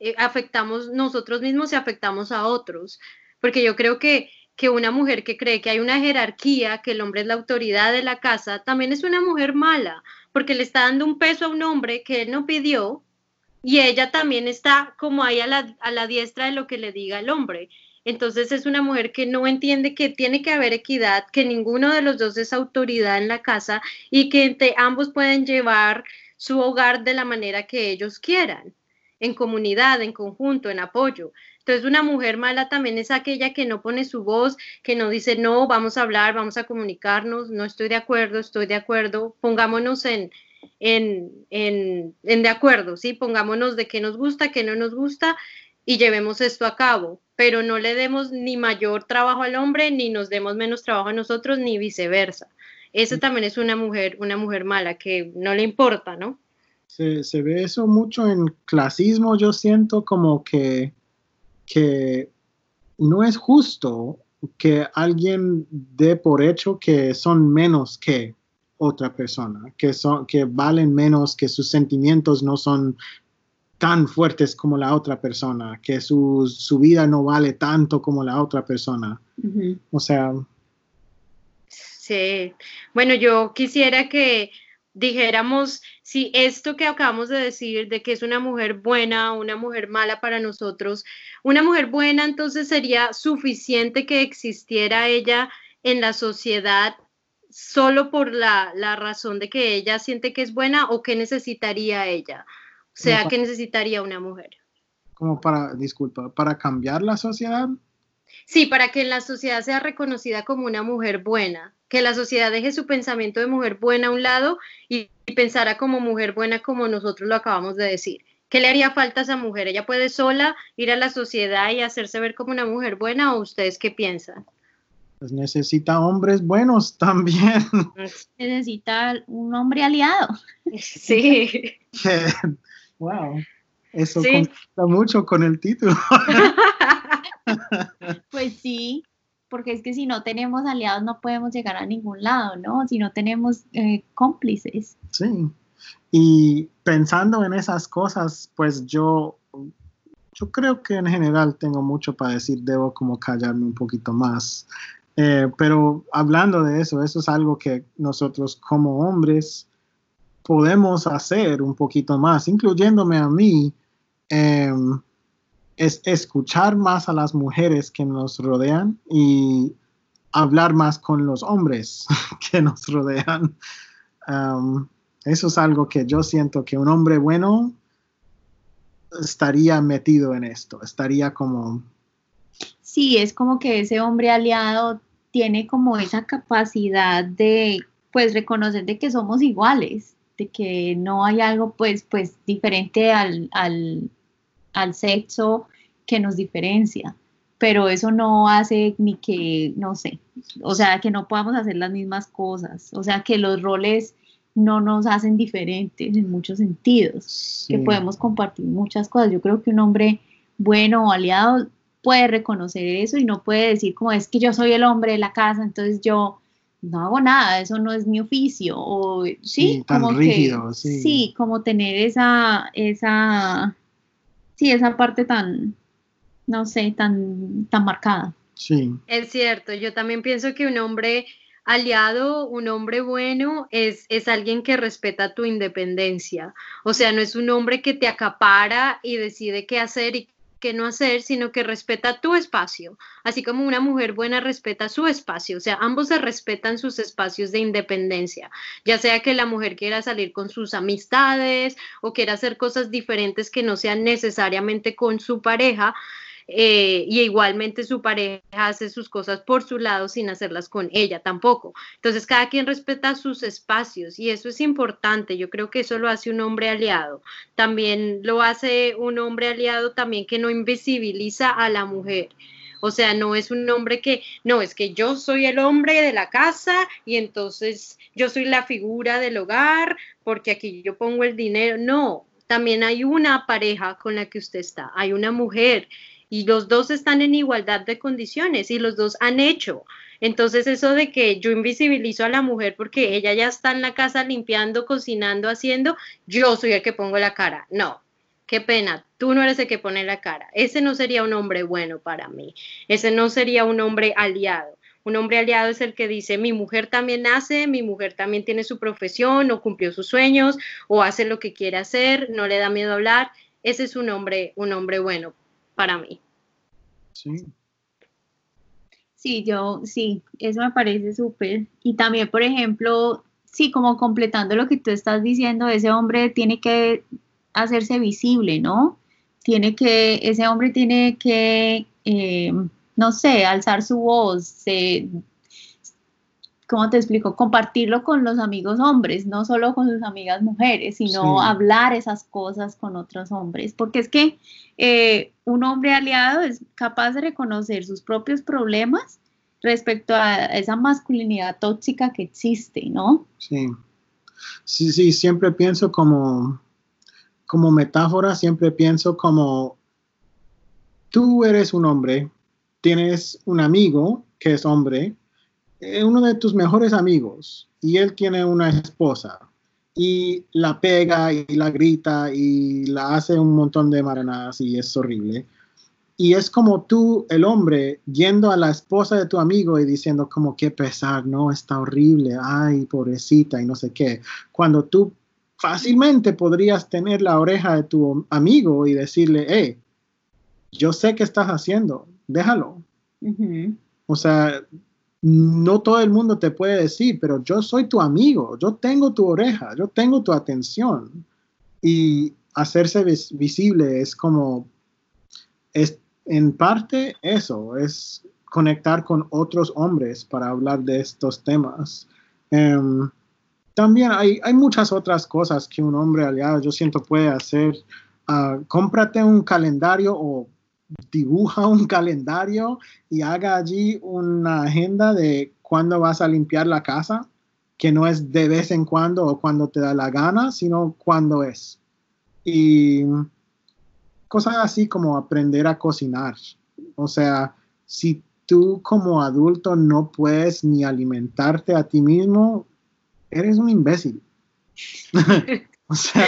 eh, afectamos nosotros mismos y afectamos a otros. Porque yo creo que que una mujer que cree que hay una jerarquía, que el hombre es la autoridad de la casa, también es una mujer mala, porque le está dando un peso a un hombre que él no pidió y ella también está como ahí a la, a la diestra de lo que le diga el hombre. Entonces es una mujer que no entiende que tiene que haber equidad, que ninguno de los dos es autoridad en la casa y que entre ambos pueden llevar su hogar de la manera que ellos quieran, en comunidad, en conjunto, en apoyo. Entonces, una mujer mala también es aquella que no pone su voz, que no dice, no, vamos a hablar, vamos a comunicarnos, no estoy de acuerdo, estoy de acuerdo, pongámonos en, en, en, en de acuerdo, ¿sí? Pongámonos de qué nos gusta, qué no nos gusta y llevemos esto a cabo, pero no le demos ni mayor trabajo al hombre, ni nos demos menos trabajo a nosotros, ni viceversa. Esa también es una mujer, una mujer mala que no le importa, ¿no? Se, se ve eso mucho en clasismo, yo siento como que que no es justo que alguien dé por hecho que son menos que otra persona, que, son, que valen menos, que sus sentimientos no son tan fuertes como la otra persona, que su, vida no vale tanto como la otra persona. O sea... Sí, bueno, yo quisiera que dijéramos si esto que acabamos de decir de que es una mujer buena, una mujer mala para nosotros, una mujer buena entonces sería suficiente que existiera ella en la sociedad solo por la, razón de que ella siente que es buena o que necesitaría ella, o sea, que necesitaría una mujer. Como para, disculpa, para cambiar la sociedad. Sí, para que la sociedad sea reconocida como una mujer buena, que la sociedad deje su pensamiento de mujer buena a un lado y, pensara como mujer buena como nosotros lo acabamos de decir. ¿Qué le haría falta a esa mujer? ¿Ella puede sola ir a la sociedad y hacerse ver como una mujer buena o ustedes qué piensan? Pues necesita hombres buenos también. Necesita un hombre aliado. Sí. wow. Eso sí. mucho con el título. pues sí, porque es que si no tenemos aliados no podemos llegar a ningún lado, ¿no? Si no tenemos eh, cómplices. Sí, y pensando en esas cosas, pues yo yo creo que en general tengo mucho para decir, debo como callarme un poquito más. Eh, pero hablando de eso, eso es algo que nosotros como hombres podemos hacer un poquito más, incluyéndome a mí, em, es escuchar más a las mujeres que nos rodean y hablar más con los hombres que nos rodean. eso es algo que yo siento que un hombre bueno estaría metido en esto, estaría como... Sí, es como que ese hombre aliado tiene como esa capacidad de pues reconocer de que somos iguales, de que no hay algo pues pues diferente al, al, al sexo que nos diferencia, pero eso no hace ni que, no sé, o sea, que no podamos hacer las mismas cosas, o sea, que los roles no nos hacen diferentes en muchos sentidos, que podemos compartir muchas cosas. Yo creo que un hombre bueno o aliado puede reconocer eso y no puede decir como es que yo soy el hombre de la casa, entonces yo no hago nada, eso no es mi oficio, o sí, como rígido, sí. sí, como tener esa, esa, sí, esa parte tan, no sé, tan, tan marcada. Sí. Es cierto, yo también pienso que un hombre aliado, un hombre bueno, es, es alguien que respeta tu independencia. O sea, no es un hombre que te acapara y decide qué hacer y no hacer, sino que respeta tu espacio, así como una mujer buena respeta su espacio, o sea, ambos se respetan sus espacios de independencia, ya sea que la mujer quiera salir con sus amistades o quiera hacer cosas diferentes que no sean necesariamente con su pareja, eh, y igualmente su pareja hace sus cosas por su lado sin hacerlas con ella tampoco. Entonces cada quien respeta sus espacios y eso es importante. Yo creo que eso lo hace un hombre aliado. También lo hace un hombre aliado también que no invisibiliza a la mujer. O sea, no es un hombre que, no, es que yo soy el hombre de la casa y entonces yo soy la figura del hogar porque aquí yo pongo el dinero. No, también hay una pareja con la que usted está, hay una mujer y los dos están en igualdad de condiciones y los dos han hecho. Entonces eso de que yo invisibilizo a la mujer porque ella ya está en la casa limpiando, cocinando, haciendo, yo soy el que pongo la cara. No, qué pena, tú no eres el que pone la cara. Ese no sería un hombre bueno para mí. Ese no sería un hombre aliado. Un hombre aliado es el que dice, mi mujer también hace, mi mujer también tiene su profesión o cumplió sus sueños o hace lo que quiere hacer, no le da miedo hablar. Ese es un hombre, un hombre bueno para mí. Sí. Sí, yo, sí, eso me parece súper. Y también, por ejemplo, sí, como completando lo que tú estás diciendo, ese hombre tiene que hacerse visible, ¿no? Tiene que, ese hombre tiene que, eh, no sé, alzar su voz, eh, ¿cómo te explico? Compartirlo con los amigos hombres, no solo con sus amigas mujeres, sino hablar esas cosas con otros hombres, porque es que eh, un hombre aliado es capaz de reconocer sus propios problemas respecto a esa masculinidad tóxica que existe, ¿no? Sí, sí, sí, siempre pienso como, como metáfora, siempre pienso como tú eres un hombre, tienes un amigo que es hombre, uno de tus mejores amigos y él tiene una esposa y la pega y la grita y la hace un montón de maranadas y es horrible. Y es como tú, el hombre, yendo a la esposa de tu amigo y diciendo como qué pesar, no, está horrible, ay, pobrecita y no sé qué. Cuando tú fácilmente podrías tener la oreja de tu amigo y decirle, hey, yo sé qué estás haciendo, déjalo. O sea, no todo el mundo te puede decir, pero yo soy tu amigo, yo tengo tu oreja, yo tengo tu atención. Y hacerse visible es como, es en parte eso, es conectar con otros hombres para hablar de estos temas. Em, también hay, hay, muchas otras cosas que un hombre aliado, yo siento, puede hacer. Uh, cómprate un calendario o dibuja un calendario y haga allí una agenda de cuándo vas a limpiar la casa, que no es de vez en cuando o cuando te da la gana, sino cuando es. Y cosas así como aprender a cocinar. O sea, si tú como adulto no puedes ni alimentarte a ti mismo, eres un imbécil. o sea,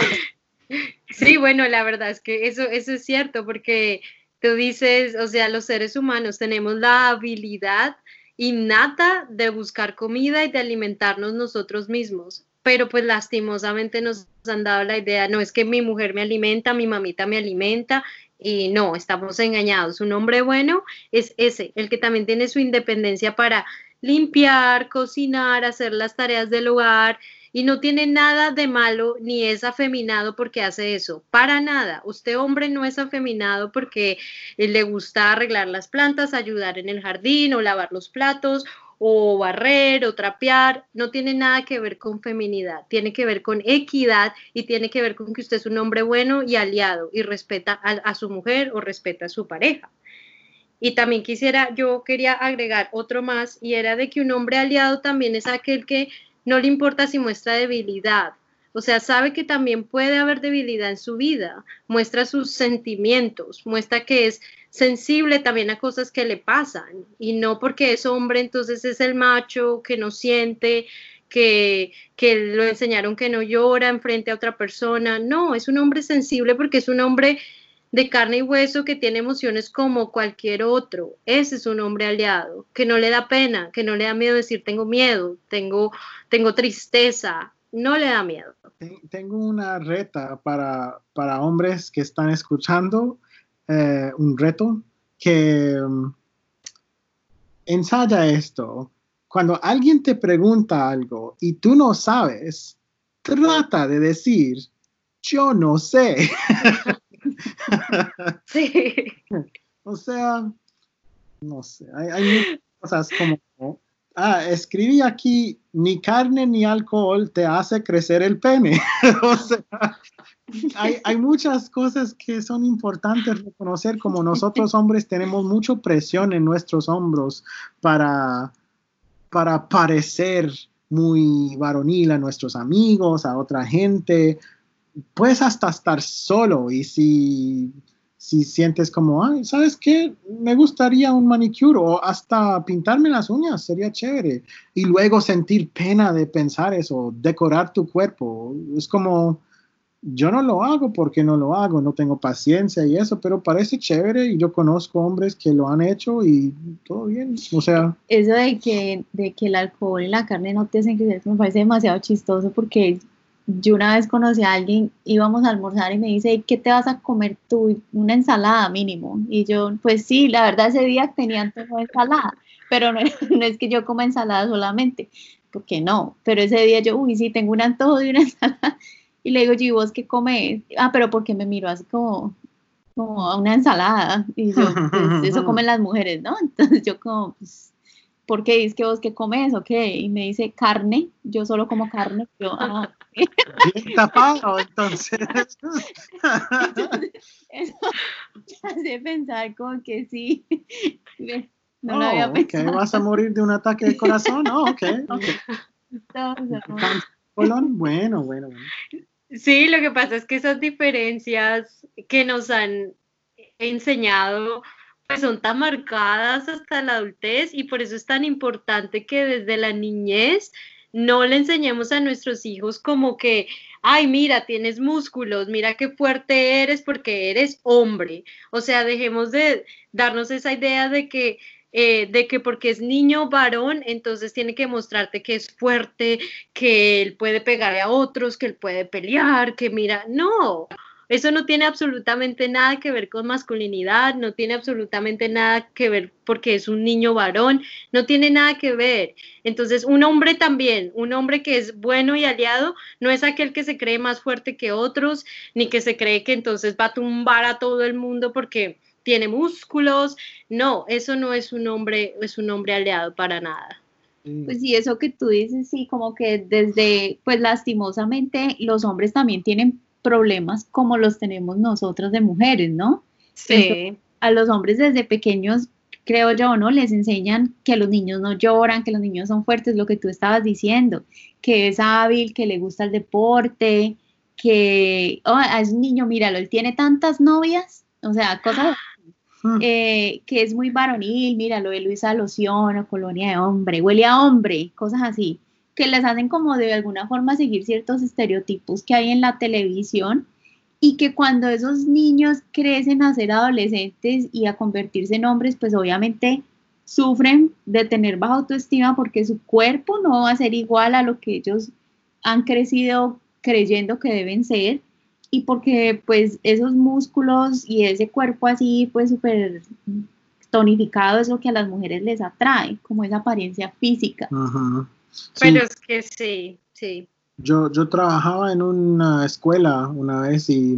Sí, bueno, la verdad es que eso, eso es cierto, porque tú dices, o sea, los seres humanos tenemos la habilidad innata de buscar comida y de alimentarnos nosotros mismos, pero pues lastimosamente nos han dado la idea, no es que mi mujer me alimenta, mi mamita me alimenta, y no, estamos engañados. Un hombre bueno es ese, el que también tiene su independencia para limpiar, cocinar, hacer las tareas del hogar, y no tiene nada de malo ni es afeminado porque hace eso, para nada. Usted hombre no es afeminado porque le gusta arreglar las plantas, ayudar en el jardín o lavar los platos o barrer o trapear, no tiene nada que ver con feminidad, tiene que ver con equidad y tiene que ver con que usted es un hombre bueno y aliado y respeta a, a su mujer o respeta a su pareja. Y también quisiera, yo quería agregar otro más y era de que un hombre aliado también es aquel que no le importa si muestra debilidad. O sea, sabe que también puede haber debilidad en su vida, muestra sus sentimientos, muestra que es sensible también a cosas que le pasan y no porque es hombre entonces es el macho que no siente, que, que lo enseñaron que no llora en frente a otra persona. No, es un hombre sensible porque es un hombre de carne y hueso que tiene emociones como cualquier otro. Ese es un hombre aliado, que no le da pena, que no le da miedo decir tengo miedo, tengo, tengo tristeza, no le da miedo. Tengo una reta para, para hombres que están escuchando, eh, un reto que um, ensaya esto. Cuando alguien te pregunta algo y tú no sabes, trata de decir, yo no sé. Sí. O sea, no sé, hay, hay cosas como, ah, escribí aquí, ni carne ni alcohol te hace crecer el pene. o sea, hay, hay, muchas cosas que son importantes reconocer, como nosotros hombres tenemos mucha presión en nuestros hombros para, para parecer muy varonil a nuestros amigos, a otra gente, puedes hasta estar solo y si, si sientes como, ay, ¿sabes qué? Me gustaría un manicure o hasta pintarme las uñas, sería chévere. Y luego sentir pena de pensar eso, decorar tu cuerpo. Es como, yo no lo hago porque no lo hago, no tengo paciencia y eso, pero parece chévere y yo conozco hombres que lo han hecho y todo bien, o sea. Eso de que, de que el alcohol y la carne no te hacen crecer me parece demasiado chistoso porque yo una vez conocí a alguien, íbamos a almorzar y me dice, ¿qué te vas a comer tú? Una ensalada mínimo. Y yo, pues sí, la verdad ese día tenía antojo de ensalada, pero no, no, es que yo coma ensalada solamente, porque no, pero ese día yo, uy, sí, tengo un antojo de una ensalada. Y le digo, ¿y vos qué comes? Ah, pero porque me miro así como, como a una ensalada. Y yo, pues eso comen las mujeres, ¿no? Entonces yo como, pues, ¿por qué dices que vos qué comes o qué? Y me dice carne, yo solo como carne. Yo, ah, Bien tapado, entonces. Eso hace pensar como que sí. No oh, lo había pensado. ¿Vas a morir de un ataque de corazón? No, ok. Colón, bueno, bueno, bueno. Sí, lo que pasa es que esas diferencias que nos han enseñado pues son tan marcadas hasta la adultez y por eso es tan importante que desde la niñez no le enseñemos a nuestros hijos como que, ay, mira, tienes músculos, mira qué fuerte eres porque eres hombre. O sea, dejemos de darnos esa idea de que eh, de que porque es niño varón, entonces tiene que mostrarte que es fuerte, que él puede pegarle a otros, que él puede pelear, que mira, no, eso no tiene absolutamente nada que ver con masculinidad, no tiene absolutamente nada que ver porque es un niño varón, no tiene nada que ver. Entonces, un hombre también, un hombre que es bueno y aliado, no es aquel que se cree más fuerte que otros, ni que se cree que entonces va a tumbar a todo el mundo porque tiene músculos. No, eso no es un hombre, es un hombre aliado para nada. Pues sí, eso que tú dices, sí, como que desde, pues lastimosamente los hombres también tienen problemas como los tenemos nosotros de mujeres, ¿no? Sí. a los hombres desde pequeños, creo yo, ¿no? Les enseñan que los niños no lloran, que los niños son fuertes, lo que tú estabas diciendo, que es hábil, que le gusta el deporte, que oh, es un niño, míralo, él tiene tantas novias, o sea, cosas hmm. eh, que es muy varonil, míralo, él usa loción o colonia de hombre, huele a hombre, cosas así que les hacen como de alguna forma seguir ciertos estereotipos que hay en la televisión y que cuando esos niños crecen a ser adolescentes y a convertirse en hombres, pues obviamente sufren de tener baja autoestima porque su cuerpo no va a ser igual a lo que ellos han crecido creyendo que deben ser y porque pues esos músculos y ese cuerpo así pues súper tonificado es lo que a las mujeres les atrae, como esa apariencia física. Pero es que sí, sí. Yo, yo trabajaba en una escuela una vez y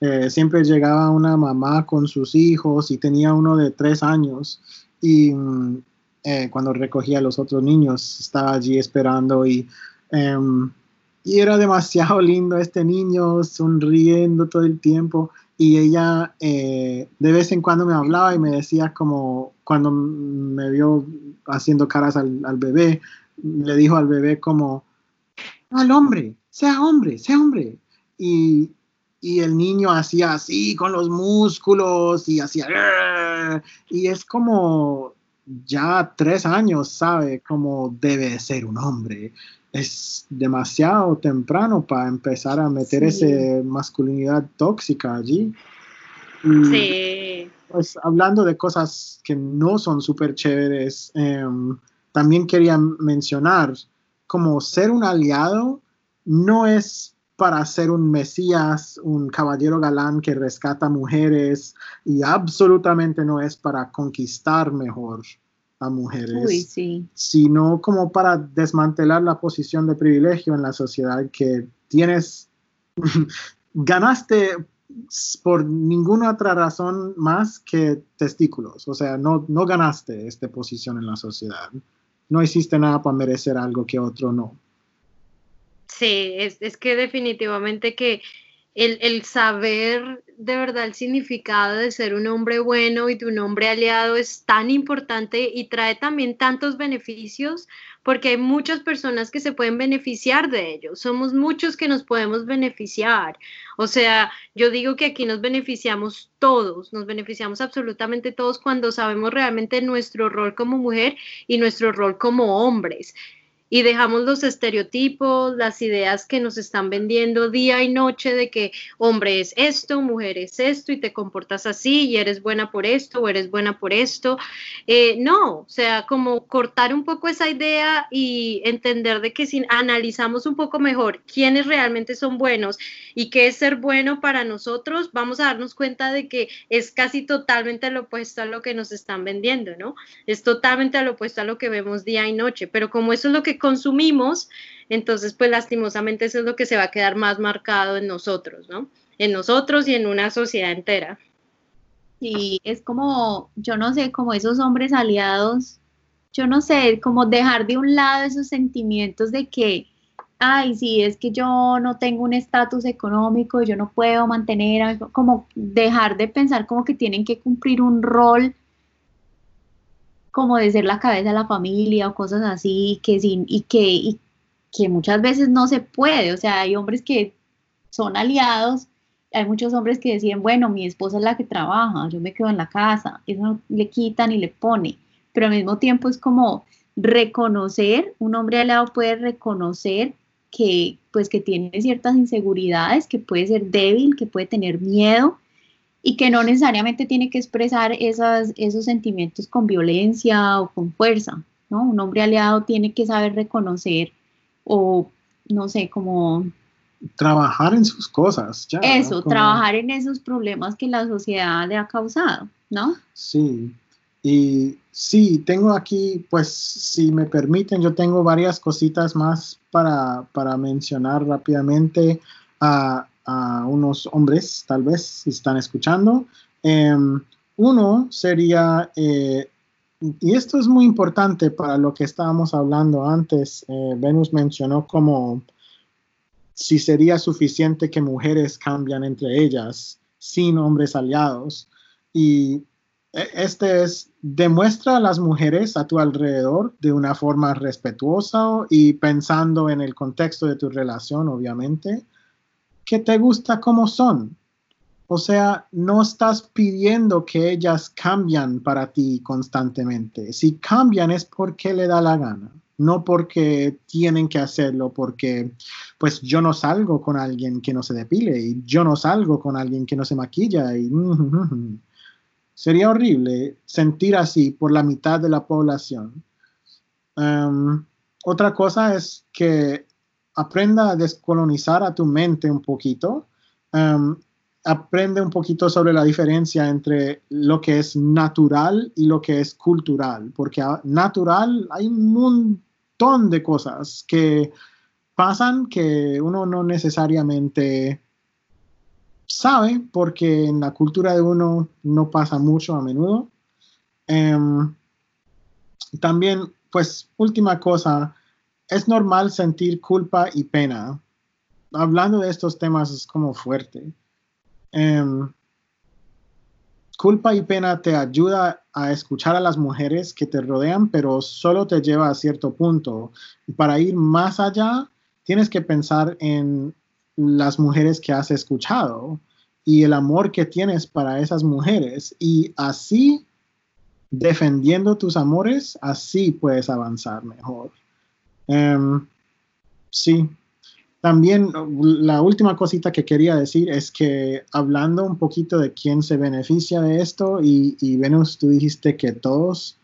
eh, siempre llegaba una mamá con sus hijos y tenía uno de tres años y mm, eh, cuando recogía a los otros niños estaba allí esperando y, em, y era demasiado lindo este niño sonriendo todo el tiempo y ella eh, de vez en cuando me hablaba y me decía como cuando me vio haciendo caras al, al bebé, le dijo al bebé como, al hombre, sea hombre, sea hombre. Y, y el niño hacía así con los músculos y hacía... Y es como ya tres años sabe cómo debe ser un hombre. Es demasiado temprano para empezar a meter esa masculinidad tóxica allí. sí. Pues hablando de cosas que no son súper chéveres, em, también quería mencionar como ser un aliado no es para ser un mesías, un caballero galán que rescata mujeres y absolutamente no es para conquistar mejor a mujeres, sino como para desmantelar la posición de privilegio en la sociedad que tienes, ganaste por ninguna otra razón más que testículos, o sea, no, no ganaste esta posición en la sociedad no existe nada para merecer algo que otro no. Sí, es, que definitivamente que el, el, saber de verdad el significado de ser un hombre bueno y de un hombre aliado es tan importante y trae también tantos beneficios porque hay muchas personas que se pueden beneficiar de ello. Somos muchos que nos podemos beneficiar. O sea, yo digo que aquí nos beneficiamos todos, nos beneficiamos absolutamente todos cuando sabemos realmente nuestro rol como mujer y nuestro rol como hombres y dejamos los estereotipos, las ideas que nos están vendiendo día y noche de que hombre es esto, mujer es esto y te comportas así y eres buena por esto o eres buena por esto. Eh, no, o sea, como cortar un poco esa idea y entender de que si analizamos un poco mejor quiénes realmente son buenos y qué es ser bueno para nosotros, vamos a darnos cuenta de que es casi totalmente lo opuesto a lo que nos están vendiendo, ¿no? Es totalmente lo opuesto a lo que vemos día y noche, pero como eso es lo que consumimos, entonces pues lastimosamente eso es lo que se va a quedar más marcado en nosotros, ¿no? En nosotros y en una sociedad entera. Y es como, yo no sé, como esos hombres aliados, yo no sé, como dejar de un lado esos sentimientos de que, ay, sí, es que yo no tengo un estatus económico, yo no puedo mantener, como dejar de pensar como que tienen que cumplir un rol como de ser la cabeza de la familia o cosas así, que sin, y que, y que muchas veces no se puede, o sea, hay hombres que son aliados, hay muchos hombres que deciden, bueno, mi esposa es la que trabaja, yo me quedo en la casa, eso no le quitan y le pone, pero al mismo tiempo es como reconocer, un hombre aliado puede reconocer que pues que tiene ciertas inseguridades, que puede ser débil, que puede tener miedo, y que no necesariamente tiene que expresar esas, esos sentimientos con violencia o con fuerza, ¿no? Un hombre aliado tiene que saber reconocer o, no sé, como... Trabajar en sus cosas, ya. Eso, trabajar en esos problemas que la sociedad le ha causado, ¿no? Sí, y sí, tengo aquí, pues, si me permiten, yo tengo varias cositas más para, para mencionar rápidamente. a a unos hombres, tal vez, si están escuchando. Em, uno sería, eh, y esto es muy importante para lo que estábamos hablando antes, eh, Venus mencionó como si sería suficiente que mujeres cambian entre ellas sin hombres aliados. Y e, este es, demuestra a las mujeres a tu alrededor de una forma respetuosa y pensando en el contexto de tu relación, obviamente que te gusta como son. O sea, no estás pidiendo que ellas cambian para ti constantemente. Si cambian es porque le da la gana. no porque tienen que hacerlo, porque pues yo no salgo con alguien que no se depile y yo no salgo con alguien que no se maquilla y sería horrible sentir así por la mitad de la población. Um, otra cosa es que aprenda a descolonizar a tu mente un poquito. Um, aprende un poquito sobre la diferencia entre lo que es natural y lo que es cultural, porque natural hay un montón de cosas que pasan que uno no necesariamente sabe, porque en la cultura de uno no pasa mucho a menudo. Em, también, pues, última cosa, es normal sentir culpa y pena. Hablando de estos temas es como fuerte. Em, culpa y pena te ayuda a escuchar a las mujeres que te rodean, pero solo te lleva a cierto punto. Para ir más allá, tienes que pensar en las mujeres que has escuchado y el amor que tienes para esas mujeres. Y así, defendiendo tus amores, así puedes avanzar mejor. Em, sí, también la última cosita que quería decir es que hablando un poquito de quién se beneficia de esto, y, Venus, tú dijiste que todos,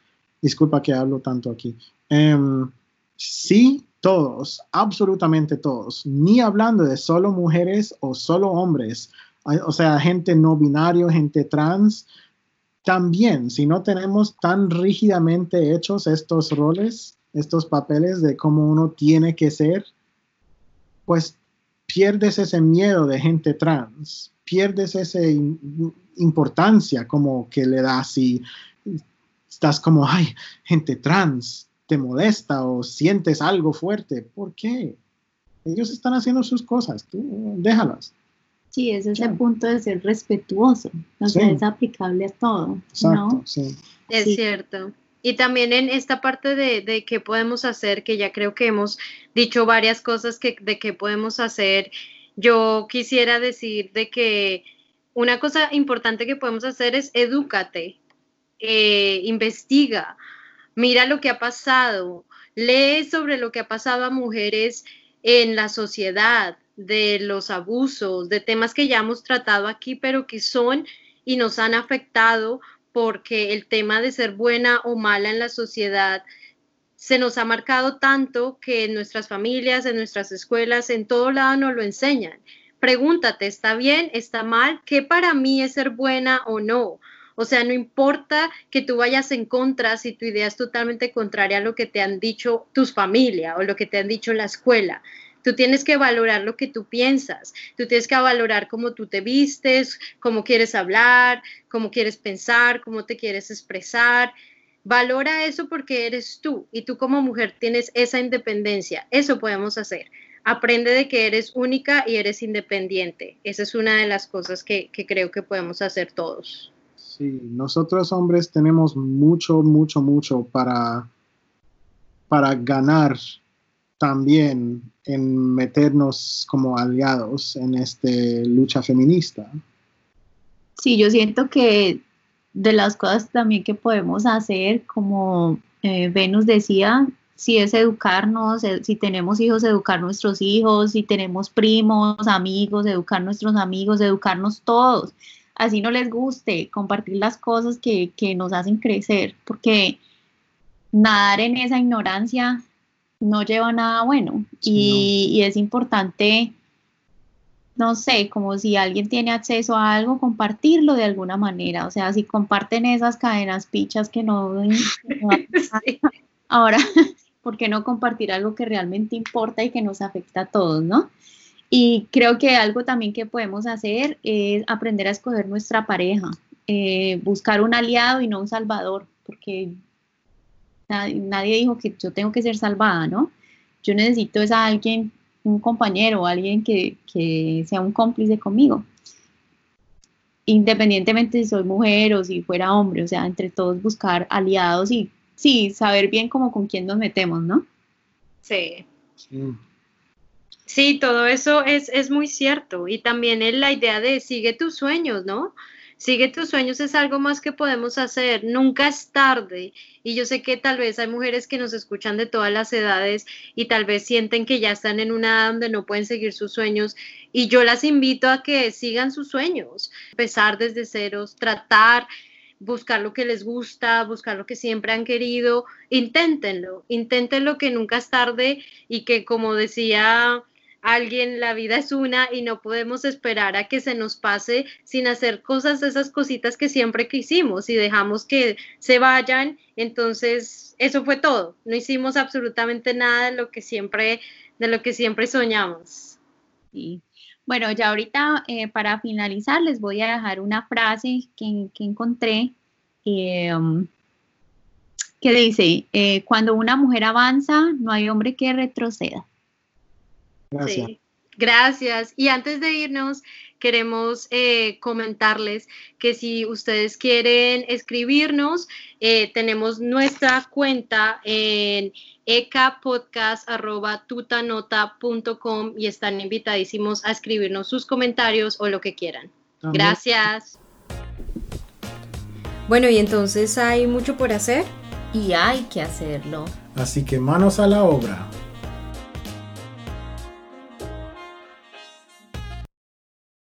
disculpa que hablo tanto aquí, em, sí, todos, absolutamente todos, ni hablando de solo mujeres o solo hombres, o sea, gente no binario, gente trans, también, si no tenemos tan rígidamente hechos estos roles, estos papeles de cómo uno tiene que ser, pues pierdes ese miedo de gente trans, pierdes esa importancia como que le das y estás como, ay, gente trans, te molesta o sientes algo fuerte. ¿Por qué? Ellos están haciendo sus cosas, tú déjalas. Sí, es ese punto de ser respetuoso, o sea, es aplicable a todo. Exacto, sí. Es cierto. Y también en esta parte de, de qué podemos hacer, que ya creo que hemos dicho varias cosas que, de qué podemos hacer, yo quisiera decir de que una cosa importante que podemos hacer es edúcate, eh, investiga, mira lo que ha pasado, lee sobre lo que ha pasado a mujeres en la sociedad, de los abusos, de temas que ya hemos tratado aquí, pero que son y nos han afectado porque el tema de ser buena o mala en la sociedad se nos ha marcado tanto que en nuestras familias, en nuestras escuelas, en todo lado nos lo enseñan. Pregúntate, ¿está bien? ¿Está mal? ¿Qué para mí es ser buena o no? O sea, no importa que tú vayas en contra si tu idea es totalmente contraria a lo que te han dicho tus familias o lo que te han dicho la escuela. Tú tienes que valorar lo que tú piensas, tú tienes que valorar cómo tú te vistes, cómo quieres hablar, cómo quieres pensar, cómo te quieres expresar. Valora eso porque eres tú y tú como mujer tienes esa independencia. Eso podemos hacer. Aprende de que eres única y eres independiente. Esa es una de las cosas que, que creo que podemos hacer todos. Sí, nosotros hombres tenemos mucho, mucho, mucho para, para ganar también en meternos como aliados en esta lucha feminista. Sí, yo siento que de las cosas también que podemos hacer, como eh, Venus decía, si es educarnos, eh, si tenemos hijos, educar nuestros hijos, si tenemos primos, amigos, educar nuestros amigos, educarnos todos. Así no les guste, compartir las cosas que, que nos hacen crecer, porque nadar en esa ignorancia no lleva nada bueno. y, es importante, no sé, como si alguien tiene acceso a algo, compartirlo de alguna manera. O sea, si comparten esas cadenas pichas que no... Ahora, ¿por qué no compartir algo que realmente importa y que nos afecta a todos, no? Y creo que algo también que podemos hacer es aprender a escoger nuestra pareja, eh, buscar un aliado y no un salvador, porque Nadie, dijo que yo tengo que ser salvada, ¿no? Yo necesito es a alguien, un compañero, alguien que, que sea un cómplice conmigo. Independientemente si soy mujer o si fuera hombre, o sea, entre todos buscar aliados y sí, saber bien cómo con quién nos metemos, ¿no? Sí. Sí. todo eso es, es, muy cierto. Y también es la idea de sigue tus sueños, ¿no? Sigue tus sueños es algo más que podemos hacer, nunca es tarde. Y yo sé que tal vez hay mujeres que nos escuchan de todas las edades y tal vez sienten que ya están en una edad donde no pueden seguir sus sueños. Y yo las invito a que sigan sus sueños, empezar desde ceros, tratar buscar lo que les gusta, buscar lo que siempre han querido, inténtenlo, inténtenlo que nunca es tarde y que como decía alguien, la vida es una y no podemos esperar a que se nos pase sin hacer cosas, esas cositas que siempre quisimos y dejamos que se vayan. Entonces, eso fue todo. No hicimos absolutamente nada de lo que siempre, de lo que siempre soñamos. Sí. Bueno, ya ahorita eh, para finalizar les voy a dejar una frase que, encontré em, que dice, eh, cuando una mujer avanza, no hay hombre que retroceda. Gracias. Gracias. Y antes de irnos, queremos eh, comentarles que si ustedes quieren escribirnos, eh, tenemos nuestra cuenta en ecapodcast.tutanota.com y están invitadísimos a escribirnos sus comentarios o lo que quieran. Gracias. Bueno, y entonces hay mucho por hacer. Y hay que hacerlo. Así que manos a la obra.